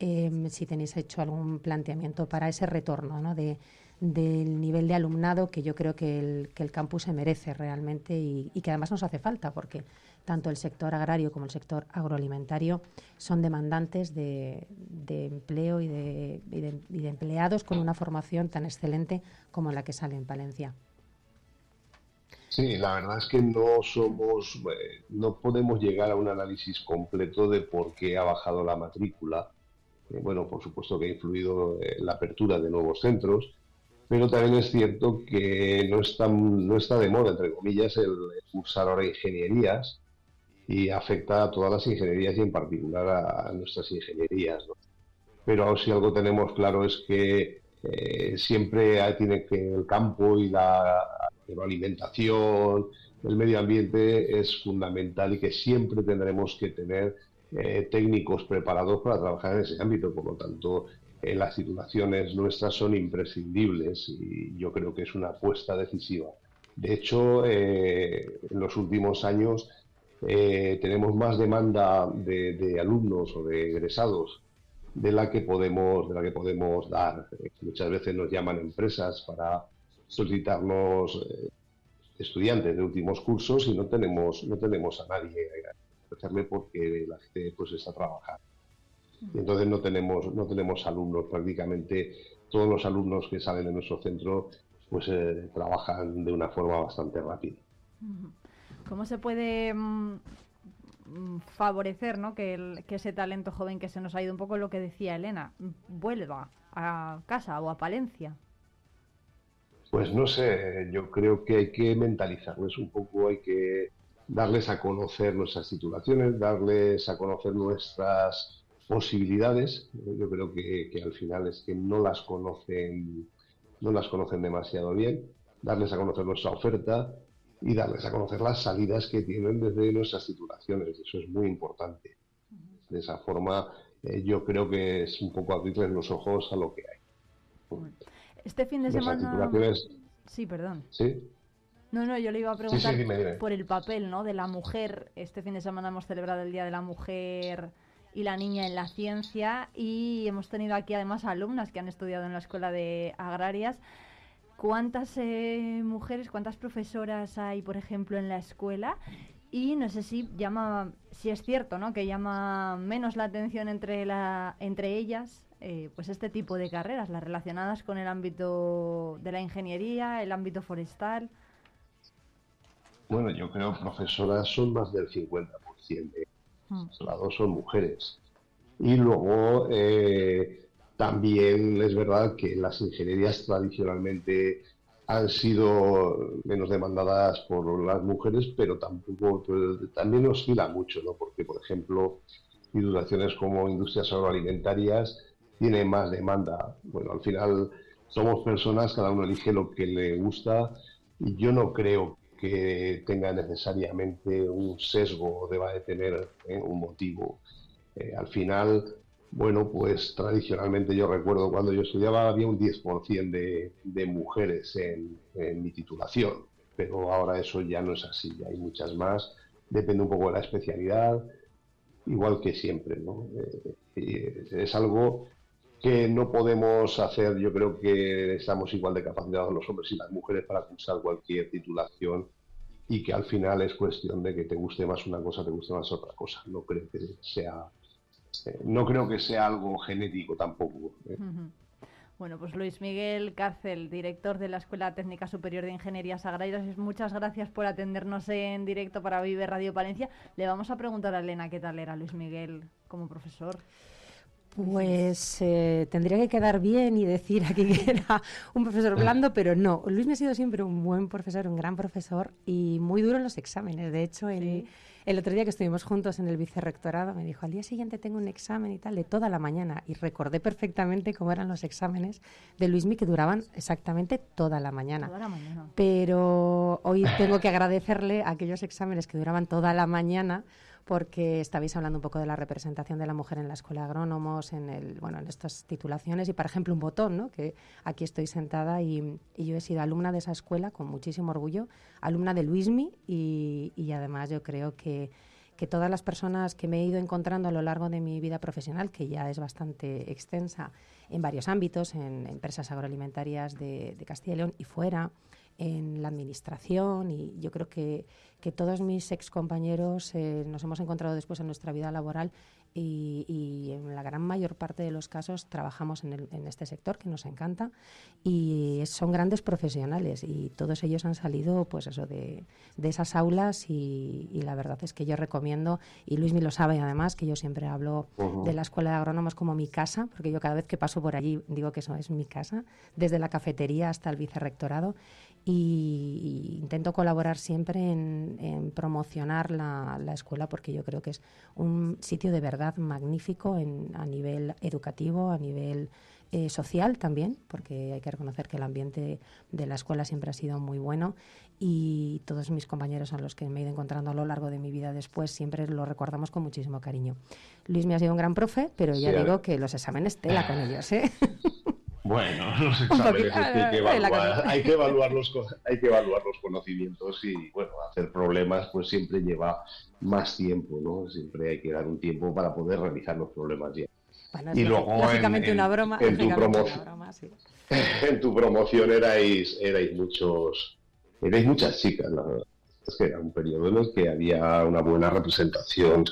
Em, si tenéis hecho algún planteamiento para ese retorno ¿no? de, del nivel de alumnado que yo creo que el, que el campus se merece realmente y, que además nos hace falta porque tanto el sector agrario como el sector agroalimentario son demandantes de, empleo y de, y de, empleados con una formación tan excelente como la que sale en Palencia. Sí, la verdad es que no somos, eh, no podemos llegar a un análisis completo de por qué ha bajado la matrícula bueno, por supuesto que ha influido en la apertura de nuevos centros, pero también es cierto que no está, no está de moda, entre comillas, el cursar ahora ingenierías y afecta a todas las ingenierías y en particular a, nuestras ingenierías. Pero si algo tenemos claro es que eh, siempre tiene que el campo y la, alimentación, el medio ambiente es fundamental y que siempre tendremos que tener eh, técnicos preparados para trabajar en ese ámbito. Por lo tanto, eh, las titulaciones nuestras son imprescindibles y yo creo que es una apuesta decisiva. De hecho, en los últimos años tenemos más demanda de, de alumnos o de egresados de la que podemos, de la que podemos dar. Muchas veces nos llaman empresas para solicitarnos eh, estudiantes de últimos cursos y no tenemos, no tenemos a nadie porque la gente pues está trabajando. Y entonces no tenemos, no tenemos alumnos, prácticamente todos los alumnos que salen de nuestro centro pues eh, trabajan de una forma bastante rápida. ¿Cómo se puede mm, Mm, favorecer ¿no? que, ese talento joven que se nos ha ido un poco lo que decía Elena, vuelva a casa o a Palencia? Pues no sé, yo creo que hay que mentalizarles un poco, hay que darles a conocer nuestras titulaciones, darles a conocer nuestras posibilidades. Yo creo que, que, al final es que no las conocen, no las conocen demasiado bien. Darles a conocer nuestra oferta, y darles a conocer las salidas que tienen desde nuestras titulaciones. Eso es muy importante. De esa forma, eh, yo creo que es un poco abrirles los ojos a lo que hay. Este fin de semana. Sí, perdón. Sí. No, no, yo le iba a preguntar por el papel ¿no? de la mujer. Este fin de semana hemos celebrado el Día de la Mujer y la Niña en la Ciencia y hemos tenido aquí además alumnas que han estudiado en la Escuela de Agrarias. ¿Cuántas eh, mujeres, cuántas profesoras hay, por ejemplo, en la escuela? Y no sé si llama, si es cierto, ¿no? Que llama menos la atención entre la, entre ellas, eh, pues este tipo de carreras, las relacionadas con el ámbito de la ingeniería, el ámbito forestal. Bueno, yo creo profesoras son más del 50%, de hmm. las dos son mujeres. Y luego eh, también es verdad que las ingenierías tradicionalmente han sido menos demandadas por las mujeres, pero tampoco también oscila mucho, ¿no? Porque, por ejemplo, titulaciones como industrias agroalimentarias tienen más demanda. Bueno, al final somos personas, cada uno elige lo que le gusta y yo no creo que tenga necesariamente un sesgo o deba de tener ¿eh? un motivo. Eh, al final bueno, pues tradicionalmente yo recuerdo cuando yo estudiaba había un 10% de, de mujeres en, mi titulación, pero ahora eso ya no es así, hay muchas más, depende un poco de la especialidad, igual que siempre, ¿no? Eh, es algo que no podemos hacer, yo creo que estamos igual de capacitados los hombres y las mujeres para cursar cualquier titulación y que al final es cuestión de que te guste más una cosa, te guste más otra cosa. No creo que sea eh, no creo que sea algo genético tampoco. ¿eh? Bueno, pues Luis Miguel Cárcel, director de la Escuela Técnica Superior de Ingeniería Sagrairas, muchas gracias por atendernos en directo para Vive Radio Palencia. Le vamos a preguntar a Elena qué tal era Luis Miguel como profesor. Pues eh, tendría que quedar bien y decir aquí que era un profesor blando, pero no. Luis me ha sido siempre un buen profesor, un gran profesor y muy duro en los exámenes. De hecho, el, el otro día que estuvimos juntos en el vicerrectorado me dijo, al día siguiente tengo un examen y tal, de toda la mañana. Y recordé perfectamente cómo eran los exámenes de Luismi que duraban exactamente toda la mañana. Toda la mañana. Pero hoy tengo que agradecerle a aquellos exámenes que duraban toda la mañana porque estabais hablando un poco de la representación de la mujer en la escuela de agrónomos, en el, bueno, en estas titulaciones y por ejemplo un botón, ¿no? Que aquí estoy sentada y, yo he sido alumna de esa escuela con muchísimo orgullo, alumna de Luismi y, además yo creo que que todas las personas que me he ido encontrando a lo largo de mi vida profesional, que ya es bastante extensa en varios ámbitos, en empresas agroalimentarias de, de Castilla y León y fuera, en la administración y yo creo que, que todos mis ex compañeros eh, nos hemos encontrado después en nuestra vida laboral y, en la gran mayor parte de los casos trabajamos en, este sector que nos encanta y son grandes profesionales y todos ellos han salido pues eso de, esas aulas y, la verdad es que yo recomiendo y Luis me lo sabe además que yo siempre hablo de la escuela de agrónomos como mi casa porque yo cada vez que paso por allí digo que eso es mi casa desde la cafetería hasta el vicerrectorado y, intento colaborar siempre en, promocionar la, escuela porque yo creo que es un sitio de verdad magnífico a nivel educativo, a nivel eh, social también, porque hay que reconocer que el ambiente de la escuela siempre ha sido muy bueno y todos mis compañeros a los que me he ido encontrando a lo largo de mi vida después siempre lo recordamos con muchísimo cariño. Luis me ha sido un gran profe, pero ya digo que los exámenes tela con ellos, ¿eh? Bueno, los exámenes hay, que evaluar, hay, que evaluar los, hay que evaluar los conocimientos y, bueno, hacer problemas pues siempre lleva más tiempo, ¿no? Siempre hay que dar un tiempo para poder realizar los problemas ya. y luego una broma, en, tu en tu promoción erais, erais muchos, erais muchas chicas, la verdad. Es que era un periodo en el que había una buena representación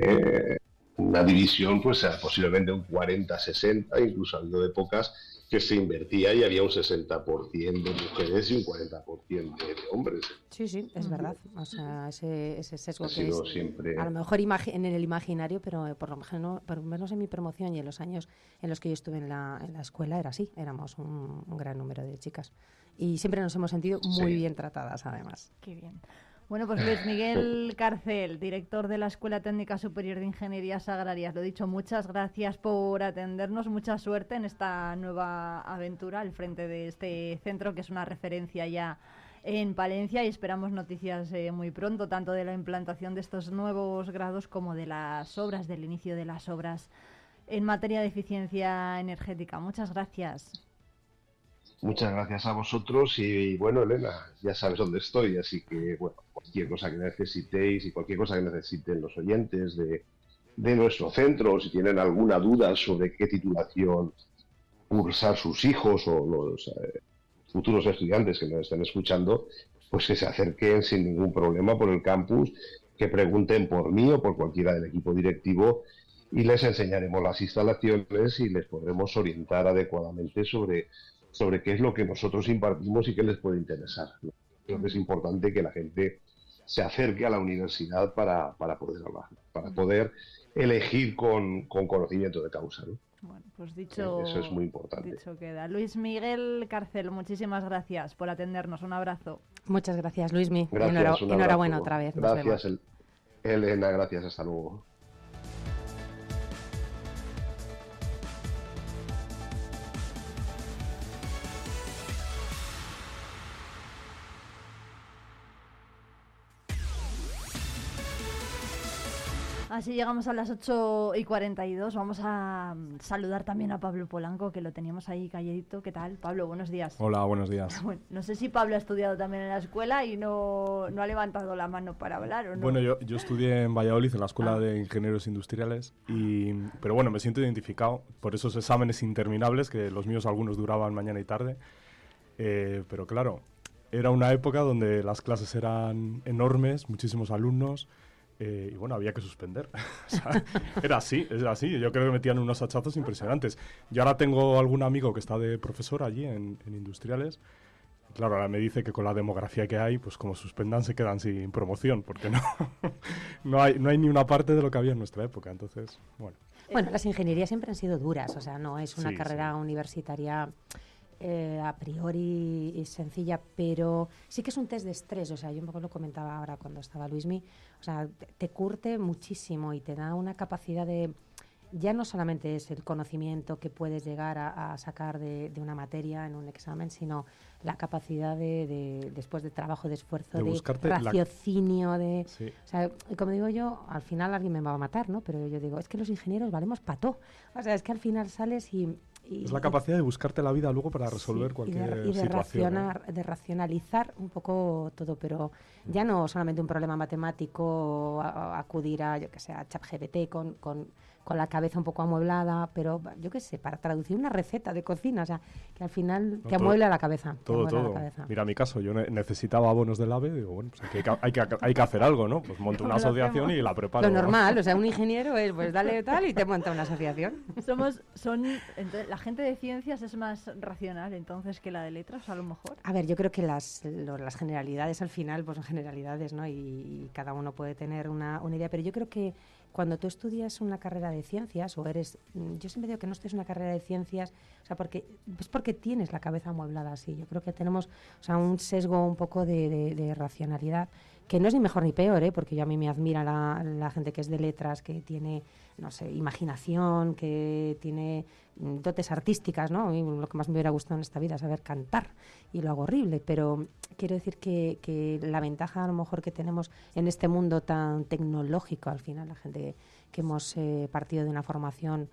eh, una división, pues posiblemente un 40-60, incluso habiendo de épocas que se invertía y había un 60% de mujeres y un 40% de, hombres. Sí, sí, es verdad. O sea, ese, ese sesgo ha que es, siempre... a lo mejor en el imaginario, pero eh, por lo, menos, por lo menos en mi promoción y en los años en los que yo estuve en la, en la escuela era así, éramos un, gran número de chicas. Y siempre nos hemos sentido muy bien tratadas, además. Qué bien. Bueno, pues Luis Miguel Carcel, director de la Escuela Técnica Superior de Ingenierías Agrarias. Lo dicho, muchas gracias por atendernos, mucha suerte en esta nueva aventura al frente de este centro, que es una referencia ya en Palencia y esperamos noticias eh, muy pronto, tanto de la implantación de estos nuevos grados como de las obras, del inicio de las obras en materia de eficiencia energética. Muchas gracias. Muchas gracias a vosotros y, bueno, Elena, ya sabes dónde estoy, así que bueno, cualquier cosa que necesitéis y cualquier cosa que necesiten los oyentes de, nuestro centro, si tienen alguna duda sobre qué titulación cursar sus hijos o los eh, futuros estudiantes que nos estén escuchando, pues que se acerquen sin ningún problema por el campus, que pregunten por mí o por cualquiera del equipo directivo y les enseñaremos las instalaciones y les podremos orientar adecuadamente sobre sobre qué es lo que nosotros impartimos y qué les puede interesar. Creo que es importante que la gente se acerque a la universidad para, poder hablar, para poder elegir con, conocimiento de causa. Bueno, pues dicho, Eso es muy importante. Dicho queda. Luis Miguel Carcel, muchísimas gracias por atendernos. Un abrazo. Muchas gracias, Luismi. Gracias, enhorabuena otra vez. Gracias, Elena. Gracias. Hasta luego. Así llegamos a las 8 y 42. Vamos a mm, saludar también a Pablo Polanco, que lo teníamos ahí calladito. ¿Qué tal? Pablo, buenos días. Hola, buenos días. no sé si Pablo ha estudiado también en la escuela y no, no ha levantado la mano para hablar, ¿o no? Bueno, yo, yo estudié en Valladolid, en la Escuela ah. de Ingenieros Industriales, y, pero bueno, me siento identificado por esos exámenes interminables, que los míos algunos duraban mañana y tarde. Eh, pero claro, era una época donde las clases eran enormes, muchísimos alumnos, eh, y bueno, había que suspender. era así, es así. Yo creo que metían unos hachazos impresionantes. Yo ahora tengo algún amigo que está de profesor allí en, Industriales. Claro, ahora me dice que con la demografía que hay, pues como suspendan se quedan sin promoción, porque no, no, hay, no hay ni una parte de lo que había en nuestra época. Entonces, bueno. Bueno, las ingenierías siempre han sido duras, o sea, no es una carrera universitaria eh, a priori sencilla, pero sí que es un test de estrés. O sea, yo un poco lo comentaba ahora cuando estaba Luismi. O sea, te, curte muchísimo y te da una capacidad de. Ya no solamente es el conocimiento que puedes llegar a, sacar de, una materia en un examen, sino la capacidad de, después de trabajo, de esfuerzo, de, raciocinio, de... O sea, como digo yo, al final alguien me va a matar, ¿no? Pero yo digo, es que los ingenieros valemos pato. O sea, es que al final sales y es la capacidad de buscarte la vida luego para resolver cualquier y de, situación. de racionalizar un poco todo, pero ya no solamente un problema matemático, acudir a, yo que sé, a ChatGPT con, con con la cabeza un poco amueblada, pero yo qué sé, para traducir una receta de cocina, o sea, que al final te amuebla la cabeza. Todo, todo. Mira, mi caso, yo necesitaba abonos del AVE, digo, bueno, pues hay que, hay que, hay que hacer algo, ¿no? Pues monto una asociación y la preparo. Lo normal, o sea, un ingeniero es, pues dale tal y te monta una asociación. Somos, son, la gente de ciencias es más racional entonces que la de letras, a lo mejor. A ver, yo creo que las, las generalidades al final, pues son generalidades, ¿no? Y, cada uno puede tener una, una idea, pero yo creo que cuando tú estudias una carrera de ciencias o eres, mm, yo siempre digo que no estudias una carrera de ciencias, o sea, porque es porque tienes la cabeza amueblada así. Yo creo que tenemos, o sea, un sesgo un poco de, de racionalidad que no es ni mejor ni peor, ¿eh? porque yo a mí me admira la, gente que es de letras, que tiene, no sé, imaginación, que tiene dotes artísticas, ¿no? lo que más me hubiera gustado en esta vida es saber cantar, y lo hago horrible, pero quiero decir que, la ventaja a lo mejor que tenemos en este mundo tan tecnológico, al final, la gente que hemos eh, partido de una formación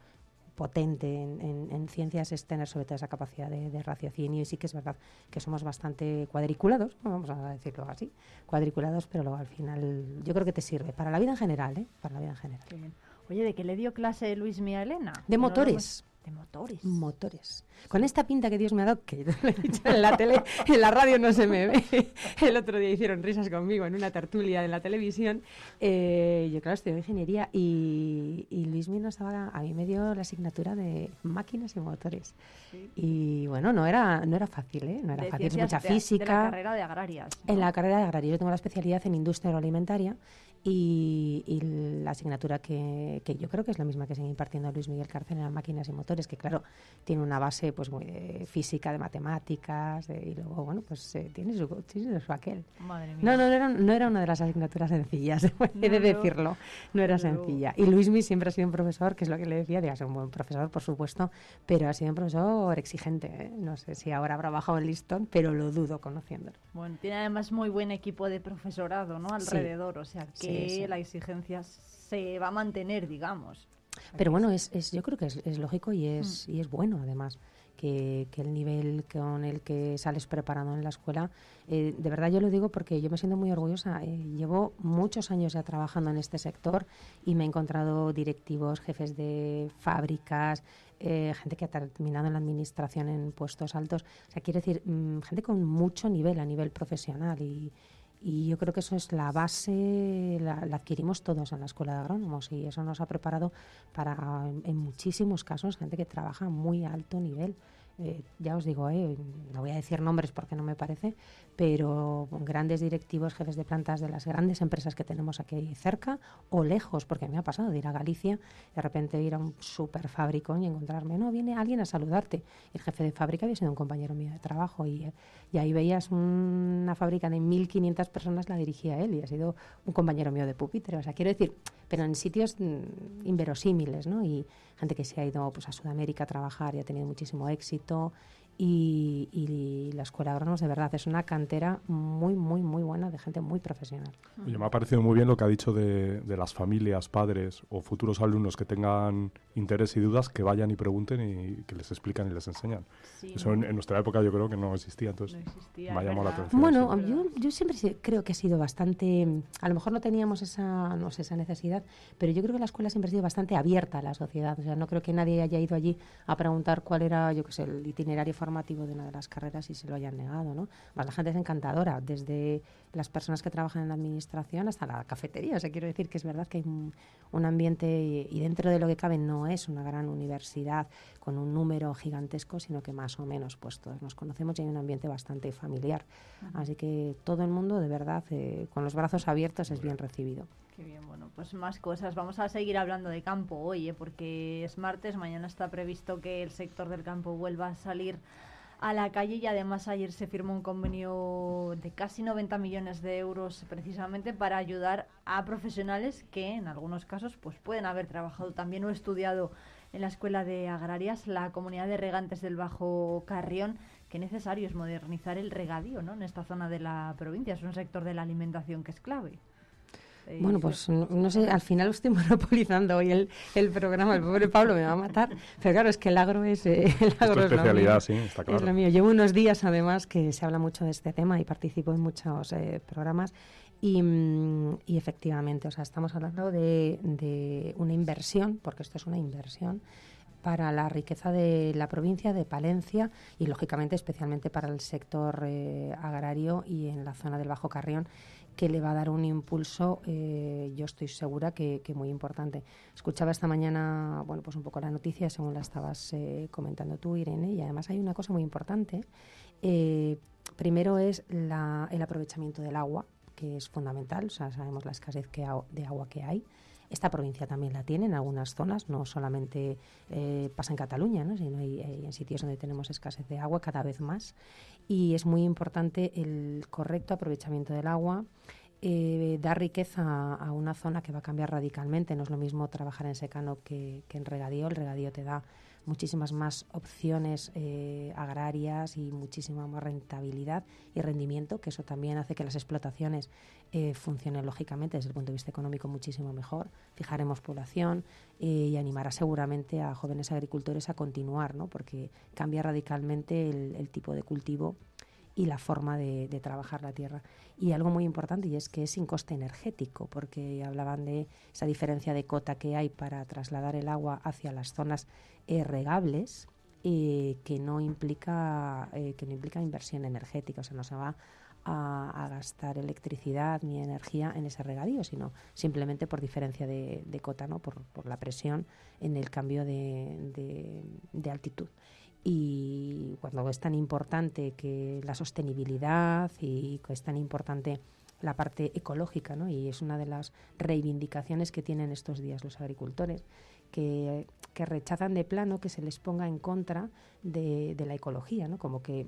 potente en, ciencias es tener sobre todo esa capacidad de, raciocinio y sí que es verdad que somos bastante cuadriculados, vamos a decirlo así, cuadriculados, pero luego al final yo creo que te sirve para la vida en general, ¿eh? Para la vida en general. Oye, ¿de qué le dio clase Luis Mía Elena? De motores. De motores. Motores. Con esta pinta que Dios me ha dado, que he dicho en la tele, en la radio no se me ve. El otro día hicieron risas conmigo en una tertulia en la televisión. Eh, yo, claro, estudié ingeniería y, y Luis nos daba, a mí me dio la asignatura de máquinas y motores. Y bueno, no era, no era fácil, ¿eh? No era fácil, es mucha física. En la carrera de agrarias. En la carrera de agrarias. Yo tengo la especialidad en industria agroalimentaria y, la asignatura que, que, yo creo que es la misma que sigue impartiendo Luis Miguel Cárcel en máquinas y motores, que claro, tiene una base pues muy de física, de matemáticas, y luego, bueno, pues eh, tiene, su, tiene su aquel. Madre mía. No, no, no era, no era una de las asignaturas sencillas, he de decirlo, no era sencilla. Y Luis Miguel siempre ha sido un profesor, que es lo que le decía, de ser un buen profesor, por supuesto, pero ha sido un profesor exigente. ¿eh? No sé si ahora habrá bajado el listón, pero lo dudo conociéndolo. Bueno, tiene además muy buen equipo de profesorado, ¿no? Alrededor, o sea que la exigencia se va a mantener, digamos. Pero bueno, es, es, yo creo que es, lógico y es, mm. y es bueno además. Que, el nivel con el que sales preparado en la escuela, eh, de verdad yo lo digo porque yo me siento muy orgullosa. Eh, llevo muchos años ya trabajando en este sector y me he encontrado directivos, jefes de fábricas, eh, gente que ha terminado en la administración en puestos altos. O sea, quiere decir, mm, gente con mucho nivel a nivel profesional y, y yo creo que eso es la base, la, adquirimos todos en la Escuela de Agrónomos y eso nos ha preparado para, en muchísimos casos, gente que trabaja a muy alto nivel. Eh, ya os digo, eh, no voy a decir nombres porque no me parece, pero grandes directivos, jefes de plantas de las grandes empresas que tenemos aquí cerca o lejos, porque me ha pasado de ir a Galicia, de repente ir a un super fábrico y encontrarme, no, viene alguien a saludarte. El jefe de fábrica había sido un compañero mío de trabajo y, y ahí veías una fábrica de 1.500 personas, la dirigía él y ha sido un compañero mío de pupitre. O sea, quiero decir, pero en sitios mm, inverosímiles, ¿no? Y gente que se ha ido pues, a Sudamérica a trabajar y ha tenido muchísimo éxito. Y, y, la Escuela de Agrónomos de verdad es una cantera muy, muy, muy buena de gente muy profesional. Oye, me ha parecido muy bien lo que ha dicho de, de, las familias, padres o futuros alumnos que tengan interés y dudas, que vayan y pregunten y que les explican y les enseñan. Eso en, nuestra época yo creo que no existía, entonces me ha llamado la atención. Bueno, yo, yo, siempre creo que ha sido bastante, a lo mejor no teníamos esa, no sé, esa necesidad, pero yo creo que la escuela siempre ha sido bastante abierta a la sociedad. O sea, no creo que nadie haya ido allí a preguntar cuál era, yo qué sé, el itinerario formativo de una de las carreras y se lo hayan negado, ¿no? Más la gente es encantadora, desde las personas que trabajan en la administración hasta la cafetería. O sea, quiero decir que es verdad que hay un, ambiente y, dentro de lo que cabe no es una gran universidad con un número gigantesco, sino que más o menos pues todos nos conocemos y hay un ambiente bastante familiar. Así que todo el mundo de verdad eh, con los brazos abiertos es bien recibido. Qué bien, bueno, pues más cosas. Vamos a seguir hablando de campo hoy, ¿eh? porque es martes, mañana está previsto que el sector del campo vuelva a salir a la calle y además ayer se firmó un convenio de casi 90 millones de euros precisamente para ayudar a profesionales que en algunos casos pues pueden haber trabajado también o estudiado en la Escuela de Agrarias, la comunidad de regantes del Bajo Carrión, que necesario es modernizar el regadío ¿no? en esta zona de la provincia. Es un sector de la alimentación que es clave. Bueno, pues no, sé, al final lo estoy monopolizando hoy el, el, programa, el pobre Pablo me va a matar, pero claro, es que el agro es, eh, el agro es, especialidad, sí, está claro. Es lo mío. Llevo unos días además que se habla mucho de este tema y participo en muchos eh, programas y, mm, y, efectivamente, o sea, estamos hablando de, de una inversión, porque esto es una inversión, para la riqueza de la provincia de Palencia y, lógicamente, especialmente para el sector eh, agrario y en la zona del Bajo Carrión, que le va a dar un impulso, eh, yo estoy segura que, muy importante. Escuchaba esta mañana, bueno, pues un poco la noticia, según la estabas eh, comentando tú, Irene, y además hay una cosa muy importante. Eh, primero es el aprovechamiento del agua, que es fundamental, o sea, sabemos la escasez que de agua que hay. Esta provincia también la tiene en algunas zonas, no solamente eh, pasa en Cataluña, ¿no? sino hay, en sitios donde tenemos escasez de agua cada vez más. Y es muy importante el correcto aprovechamiento del agua. Eh, dar riqueza a una zona que va a cambiar radicalmente. No es lo mismo trabajar en secano que, que en regadío. El regadío te da muchísimas más opciones eh, agrarias y muchísima más rentabilidad y rendimiento, que eso también hace que las explotaciones eh, funcionen lógicamente desde el punto de vista económico muchísimo mejor. Fijaremos población eh, y animará seguramente a jóvenes agricultores a continuar, ¿no? porque cambia radicalmente el tipo de cultivo y la forma de, trabajar la tierra. Y algo muy importante y es que es sin coste energético, porque hablaban de esa diferencia de cota que hay para trasladar el agua hacia las zonas eh, regables, eh, que no implica eh, que no implica inversión energética, o sea, no se va a, gastar electricidad ni energía en ese regadío, sino simplemente por diferencia de, cota, ¿no? por, la presión en el cambio de, de altitud y cuando es tan importante que la sostenibilidad y es tan importante la parte ecológica, ¿no? Y es una de las reivindicaciones que tienen estos días los agricultores, que, rechazan de plano que se les ponga en contra de, de la ecología, ¿no? Como que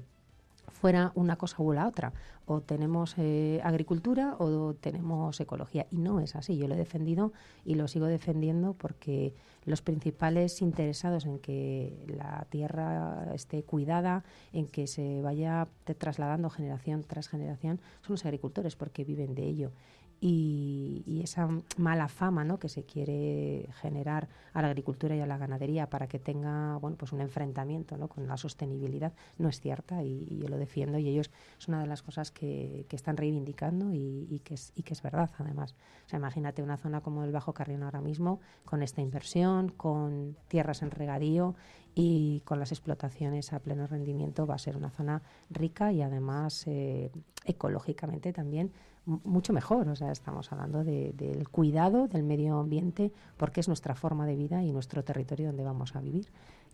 fuera una cosa u la otra. O tenemos eh, agricultura o tenemos ecología. Y no es así. Yo lo he defendido y lo sigo defendiendo porque los principales interesados en que la tierra esté cuidada, en que se vaya trasladando generación tras generación, son los agricultores porque viven de ello y, esa mala fama ¿no? que se quiere generar a la agricultura y a la ganadería para que tenga bueno, pues un enfrentamiento ¿no? con la sostenibilidad no es cierta y, yo lo defiendo y ellos es una de las cosas que, que están reivindicando y, que es, y que es verdad además. Imagínate una zona como el Bajo Carrión ahora mismo con esta inversión, con tierras en regadío y con las explotaciones a pleno rendimiento va a ser una zona rica y además eh, ecológicamente también mucho mejor. O sea, estamos hablando del cuidado del medio ambiente porque es nuestra forma de vida y nuestro territorio donde vamos a vivir.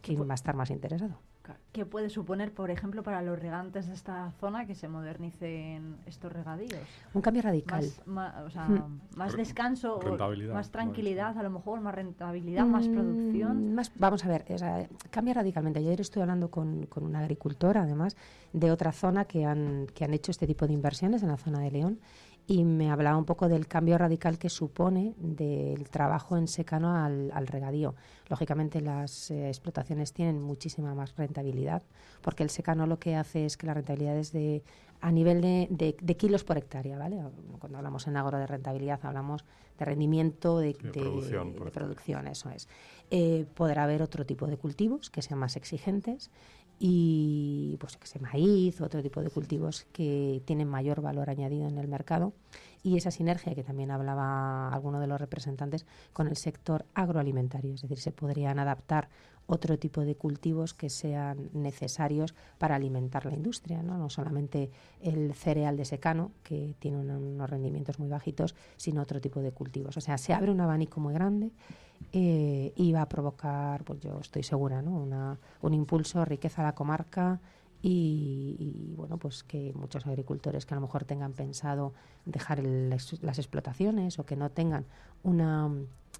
¿Quién va a estar más interesado? ¿Qué puede suponer, por ejemplo, para los regantes de esta zona que se modernicen estos regadíos? Un cambio radical. Más, o sea, hmm. más descanso, más tranquilidad, a lo mejor más rentabilidad, más mm, producción. Más, vamos a ver, cambia radicalmente. Ayer estoy hablando con, con un agricultor, además, de otra zona que han, que han hecho este tipo de inversiones en la zona de León y me hablaba un poco del cambio radical que supone del trabajo en secano al, regadío. Lógicamente las eh, explotaciones tienen muchísima más rentabilidad porque el secano lo que hace es que la rentabilidad es de a nivel de, de, kilos por hectárea, ¿vale? Cuando hablamos en agro de rentabilidad hablamos de rendimiento de, producción, eso es. Eh, podrá haber otro tipo de cultivos que sean más exigentes y pues que sé, maíz, otro tipo de cultivos que tienen mayor valor añadido en el mercado. Y esa sinergia que también hablaba alguno de los representantes con el sector agroalimentario, es decir, se podrían adaptar otro tipo de cultivos que sean necesarios para alimentar la industria, no, no solamente el cereal de secano, que tiene unos rendimientos muy bajitos, sino otro tipo de cultivos. O sea, se abre un abanico muy grande eh, y va a provocar, pues yo estoy segura, ¿no? Una, un impulso, riqueza a la comarca y, bueno, pues que muchos agricultores que a lo mejor tengan pensado dejar las explotaciones o que no tengan una,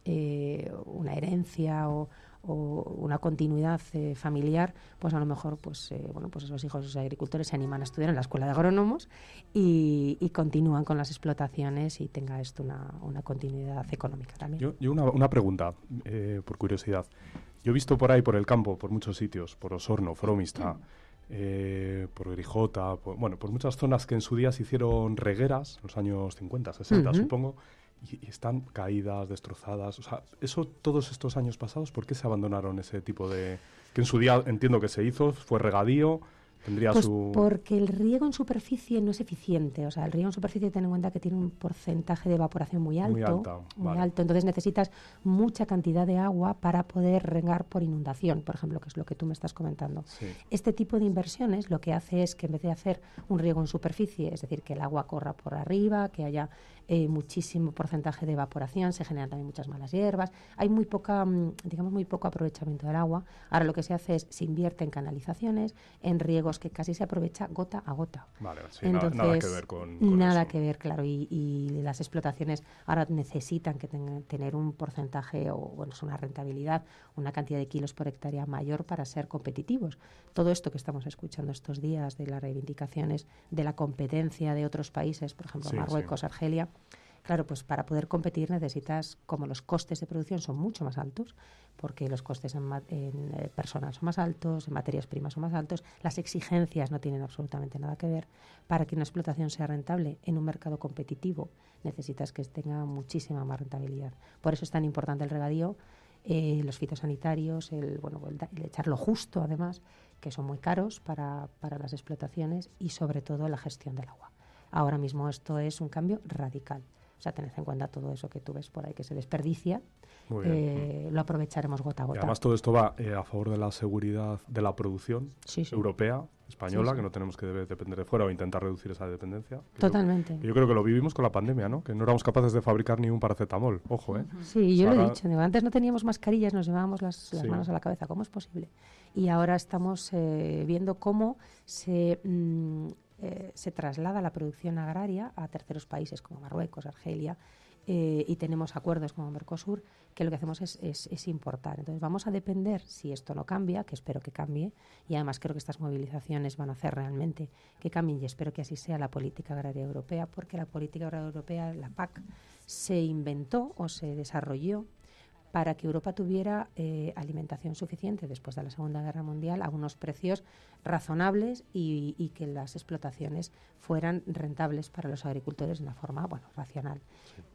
eh, una herencia o, o una continuidad eh, familiar, pues a lo mejor pues eh, bueno pues esos hijos de esos agricultores se animan a estudiar en la escuela de agrónomos y, continúan con las explotaciones y tenga esto una, una continuidad económica también. Yo, una, una, pregunta, eh, por curiosidad. Yo he visto por ahí, por el campo, por muchos sitios, por Osorno, Fromista, por Grijota, bueno, por muchas zonas que en su día se hicieron regueras, en los años 50, 60, supongo, y, están caídas, destrozadas. O sea, eso todos estos años pasados, ¿por qué se abandonaron ese tipo de...? Que en su día entiendo que se hizo, fue regadío, pues porque el riego en superficie no es eficiente. O sea, el riego en superficie, ten en cuenta que tiene un porcentaje de evaporación muy alto. Muy, alto. Entonces necesitas mucha cantidad de agua para poder regar por inundación, por ejemplo, que es lo que tú me estás comentando. Este tipo de inversiones lo que hace es que en vez de hacer un riego en superficie, es decir, que el agua corra por arriba, que haya eh, muchísimo porcentaje de evaporación, se generan también muchas malas hierbas, hay muy poca, mm, digamos, muy poco aprovechamiento del agua. Ahora lo que se hace es se invierte en canalizaciones, en riegos bosque casi se aprovecha gota a gota. Vale, sí, nada que ver con, Nada que ver, claro, y, las explotaciones ahora necesitan que tengan, tener un porcentaje o, bueno, es una rentabilidad, una cantidad de kilos por hectárea mayor para ser competitivos. Todo esto que estamos escuchando estos días de las reivindicaciones de la competencia de otros países, por ejemplo, Marruecos, Argelia, Claro, pues para poder competir necesitas, como los costes de producción son mucho más altos, porque los costes en, eh, personas son más altos, en materias primas son más altos, las exigencias no tienen absolutamente nada que ver. Para que una explotación sea rentable en un mercado competitivo necesitas que tenga muchísima más rentabilidad. Por eso es tan importante el regadío, eh, los fitosanitarios, el, bueno, el, echarlo justo además, que son muy caros para, para las explotaciones y sobre todo la gestión del agua. Ahora mismo esto es un cambio radical. O sea, tened en cuenta todo eso que tú ves por ahí que se desperdicia. Eh, lo aprovecharemos gota a gota. además todo esto va eh, a favor de la seguridad de la producción europea, española, que no tenemos que depender de fuera o intentar reducir esa dependencia. Totalmente. Yo, creo que lo vivimos con la pandemia, ¿no? Que no éramos capaces de fabricar ni un paracetamol. Ojo, ¿eh? Sí, yo lo he dicho. antes no teníamos mascarillas, nos llevábamos las, manos a la cabeza. ¿Cómo es posible? Y ahora estamos eh, viendo cómo se mm, eh, se traslada la producción agraria a terceros países como Marruecos, Argelia, eh, y tenemos acuerdos como Mercosur, que lo que hacemos es, es, importar. Entonces vamos a depender, si esto no cambia, que espero que cambie, y además creo que estas movilizaciones van a hacer realmente que cambien, y espero que así sea la política agraria europea, porque la política agraria europea, la PAC, se inventó o se desarrolló para que Europa tuviera eh, alimentación suficiente después de la Segunda Guerra Mundial a unos precios razonables y, que las explotaciones fueran rentables para los agricultores de una forma bueno, racional.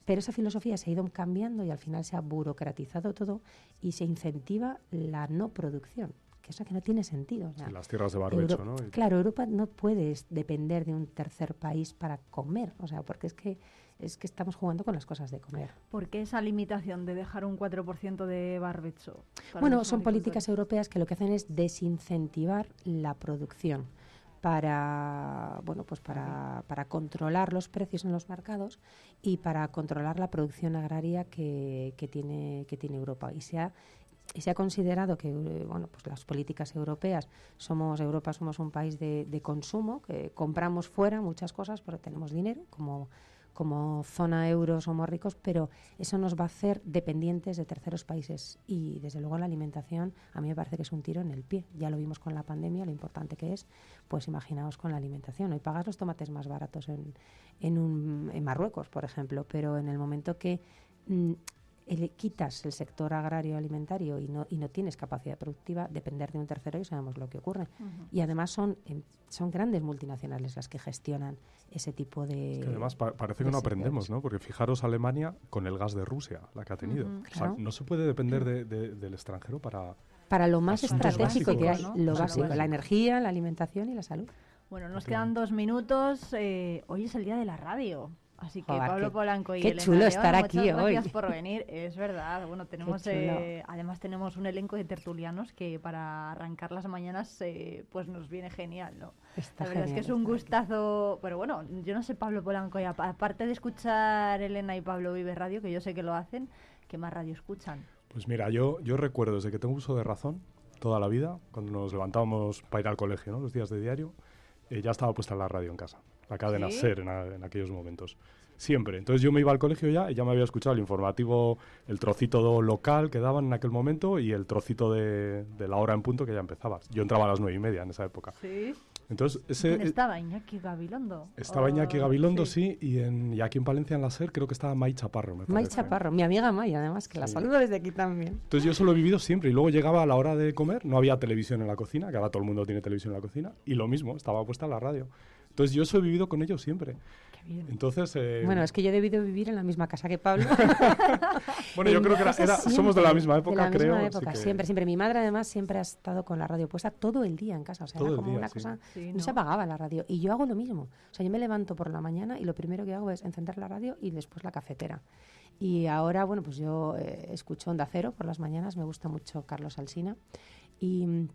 Pero esa filosofía se ha ido cambiando y al final se ha burocratizado todo y se incentiva la no producción que eso que no tiene sentido. las tierras de barbecho, ¿no? Claro, Europa no puede depender de un tercer país para comer, o sea, porque es que es que estamos jugando con las cosas de comer. ¿Por qué esa limitación de dejar un 4% de barbecho? Bueno, son políticas europeas que lo que hacen es desincentivar la producción para bueno pues para, para, controlar los precios en los mercados y para controlar la producción agraria que, que tiene que tiene Europa y se ha y se ha considerado que bueno pues las políticas europeas somos Europa somos un país de, de consumo que compramos fuera muchas cosas pero tenemos dinero como como zona euro somos ricos, pero eso nos va a hacer dependientes de terceros países. Y desde luego la alimentación a mí me parece que es un tiro en el pie. Ya lo vimos con la pandemia, lo importante que es, pues imaginaos con la alimentación. Hoy pagas los tomates más baratos en, en, un, en Marruecos, por ejemplo, pero en el momento que mm, quitas el sector agrario alimentario y no, y no tienes capacidad productiva, depender de un tercero y sabemos lo que ocurre. Y además son, em, son grandes multinacionales las que gestionan ese tipo de... además parece que no aprendemos, ¿no? Porque fijaros Alemania con el gas de Rusia, la que ha tenido. no se puede depender del extranjero para... Para lo más estratégico que hay, lo básico, la energía, la alimentación y la salud. Bueno, nos quedan dos minutos. Eh, hoy es el día de la radio. Así que Pablo Polanco y qué chulo estar aquí muchas hoy. Gracias por venir, es verdad. Bueno, tenemos eh, además tenemos un elenco de tertulianos que para arrancar las mañanas eh, pues nos viene genial, ¿no? la verdad es que es un gustazo, pero bueno, yo no sé Pablo Polanco y aparte de escuchar Elena y Pablo Vive Radio, que yo sé que lo hacen, ¿qué más radio escuchan? Pues mira, yo yo recuerdo desde que tengo uso de razón toda la vida, cuando nos levantábamos para ir al colegio, ¿no? Los días de diario, eh, ya estaba puesta la radio en casa la cadena SER en, aquellos momentos. Siempre. Entonces yo me iba al colegio ya y ya me había escuchado el informativo, el trocito local que daban en aquel momento y el trocito de, la hora en punto que ya empezaba. Yo entraba a las nueve y media en esa época. Sí. Entonces, ese, ¿Quién estaba? Iñaki Gabilondo. Estaba Iñaki Gabilondo, sí, y, en, y aquí en Palencia, en la SER, creo que estaba May Chaparro. Me May Chaparro, mi amiga May, además, que la saludo desde aquí también. Entonces yo eso lo he vivido siempre, y luego llegaba a la hora de comer, no había televisión en la cocina, que ahora todo el mundo tiene televisión en la cocina, y lo mismo, estaba puesta la radio. Entonces yo eso he vivido con ellos siempre. Qué bien. Entonces, eh, bueno, es que yo he debido vivir en la misma casa que Pablo. bueno, yo creo que somos de la misma época, de la creo. Misma época, siempre, siempre. Mi madre además siempre ha estado con la radio puesta todo el día en casa. O sea, era como una cosa, ¿no? se apagaba la radio. Y yo hago lo mismo. O sea, yo me levanto por la mañana y lo primero que hago es encender la radio y después la cafetera. Y ahora, bueno, pues yo eh, escucho Onda Cero por las mañanas, me gusta mucho Carlos Alsina. Y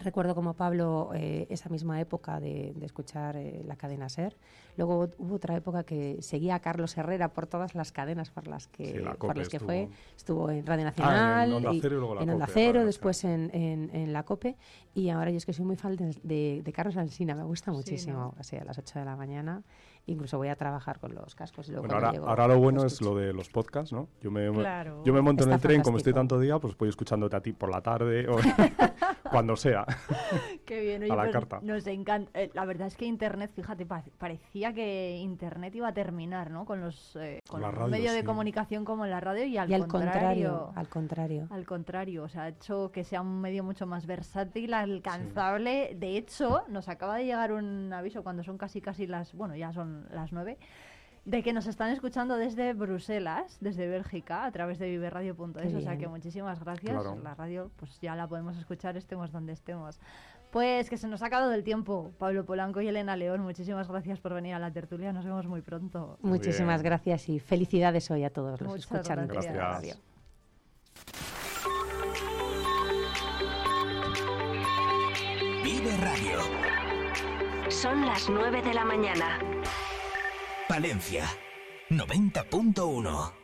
Recuerdo como Pablo eh, esa misma época de, escuchar eh, la cadena SER. Luego hubo otra época que seguía a Carlos Herrera por todas las cadenas por las que, por las que fue. Estuvo en Radio Nacional, ah, en Onda Cero, y luego en Onda Cero después en, en, la COPE. Y ahora yo es que soy muy fan de, de, Carlos Alsina, me gusta muchísimo. Así a las 8 de la mañana incluso voy a trabajar con los cascos. ahora, lo bueno es lo de los podcasts, ¿no? Yo me, yo me monto en el tren, como estoy tanto día, pues voy escuchándote a ti por la tarde o cuando sea. Qué bien, a la pues carta. Nos encanta. Eh, la verdad es que Internet, fíjate, parecía que Internet iba a terminar, ¿no? Con los, eh, con medios de comunicación como la radio y al, contrario, Al contrario. Al contrario. O sea, ha hecho que sea un medio mucho más versátil, alcanzable. De hecho, nos acaba de llegar un aviso cuando son casi casi las, bueno, ya son las 9, de que nos están escuchando desde Bruselas, desde Bélgica, a través de viverradio.es. O sea que muchísimas gracias. La radio, pues ya la podemos escuchar, estemos donde estemos. Pues que se nos ha acabado el tiempo. Pablo Polanco y Elena León, muchísimas gracias por venir a la tertulia. Nos vemos muy pronto. muchísimas gracias y felicidades hoy a todos los escuchantes de la radio. Vive Radio. Son las 9 de la mañana. Valencia 90.1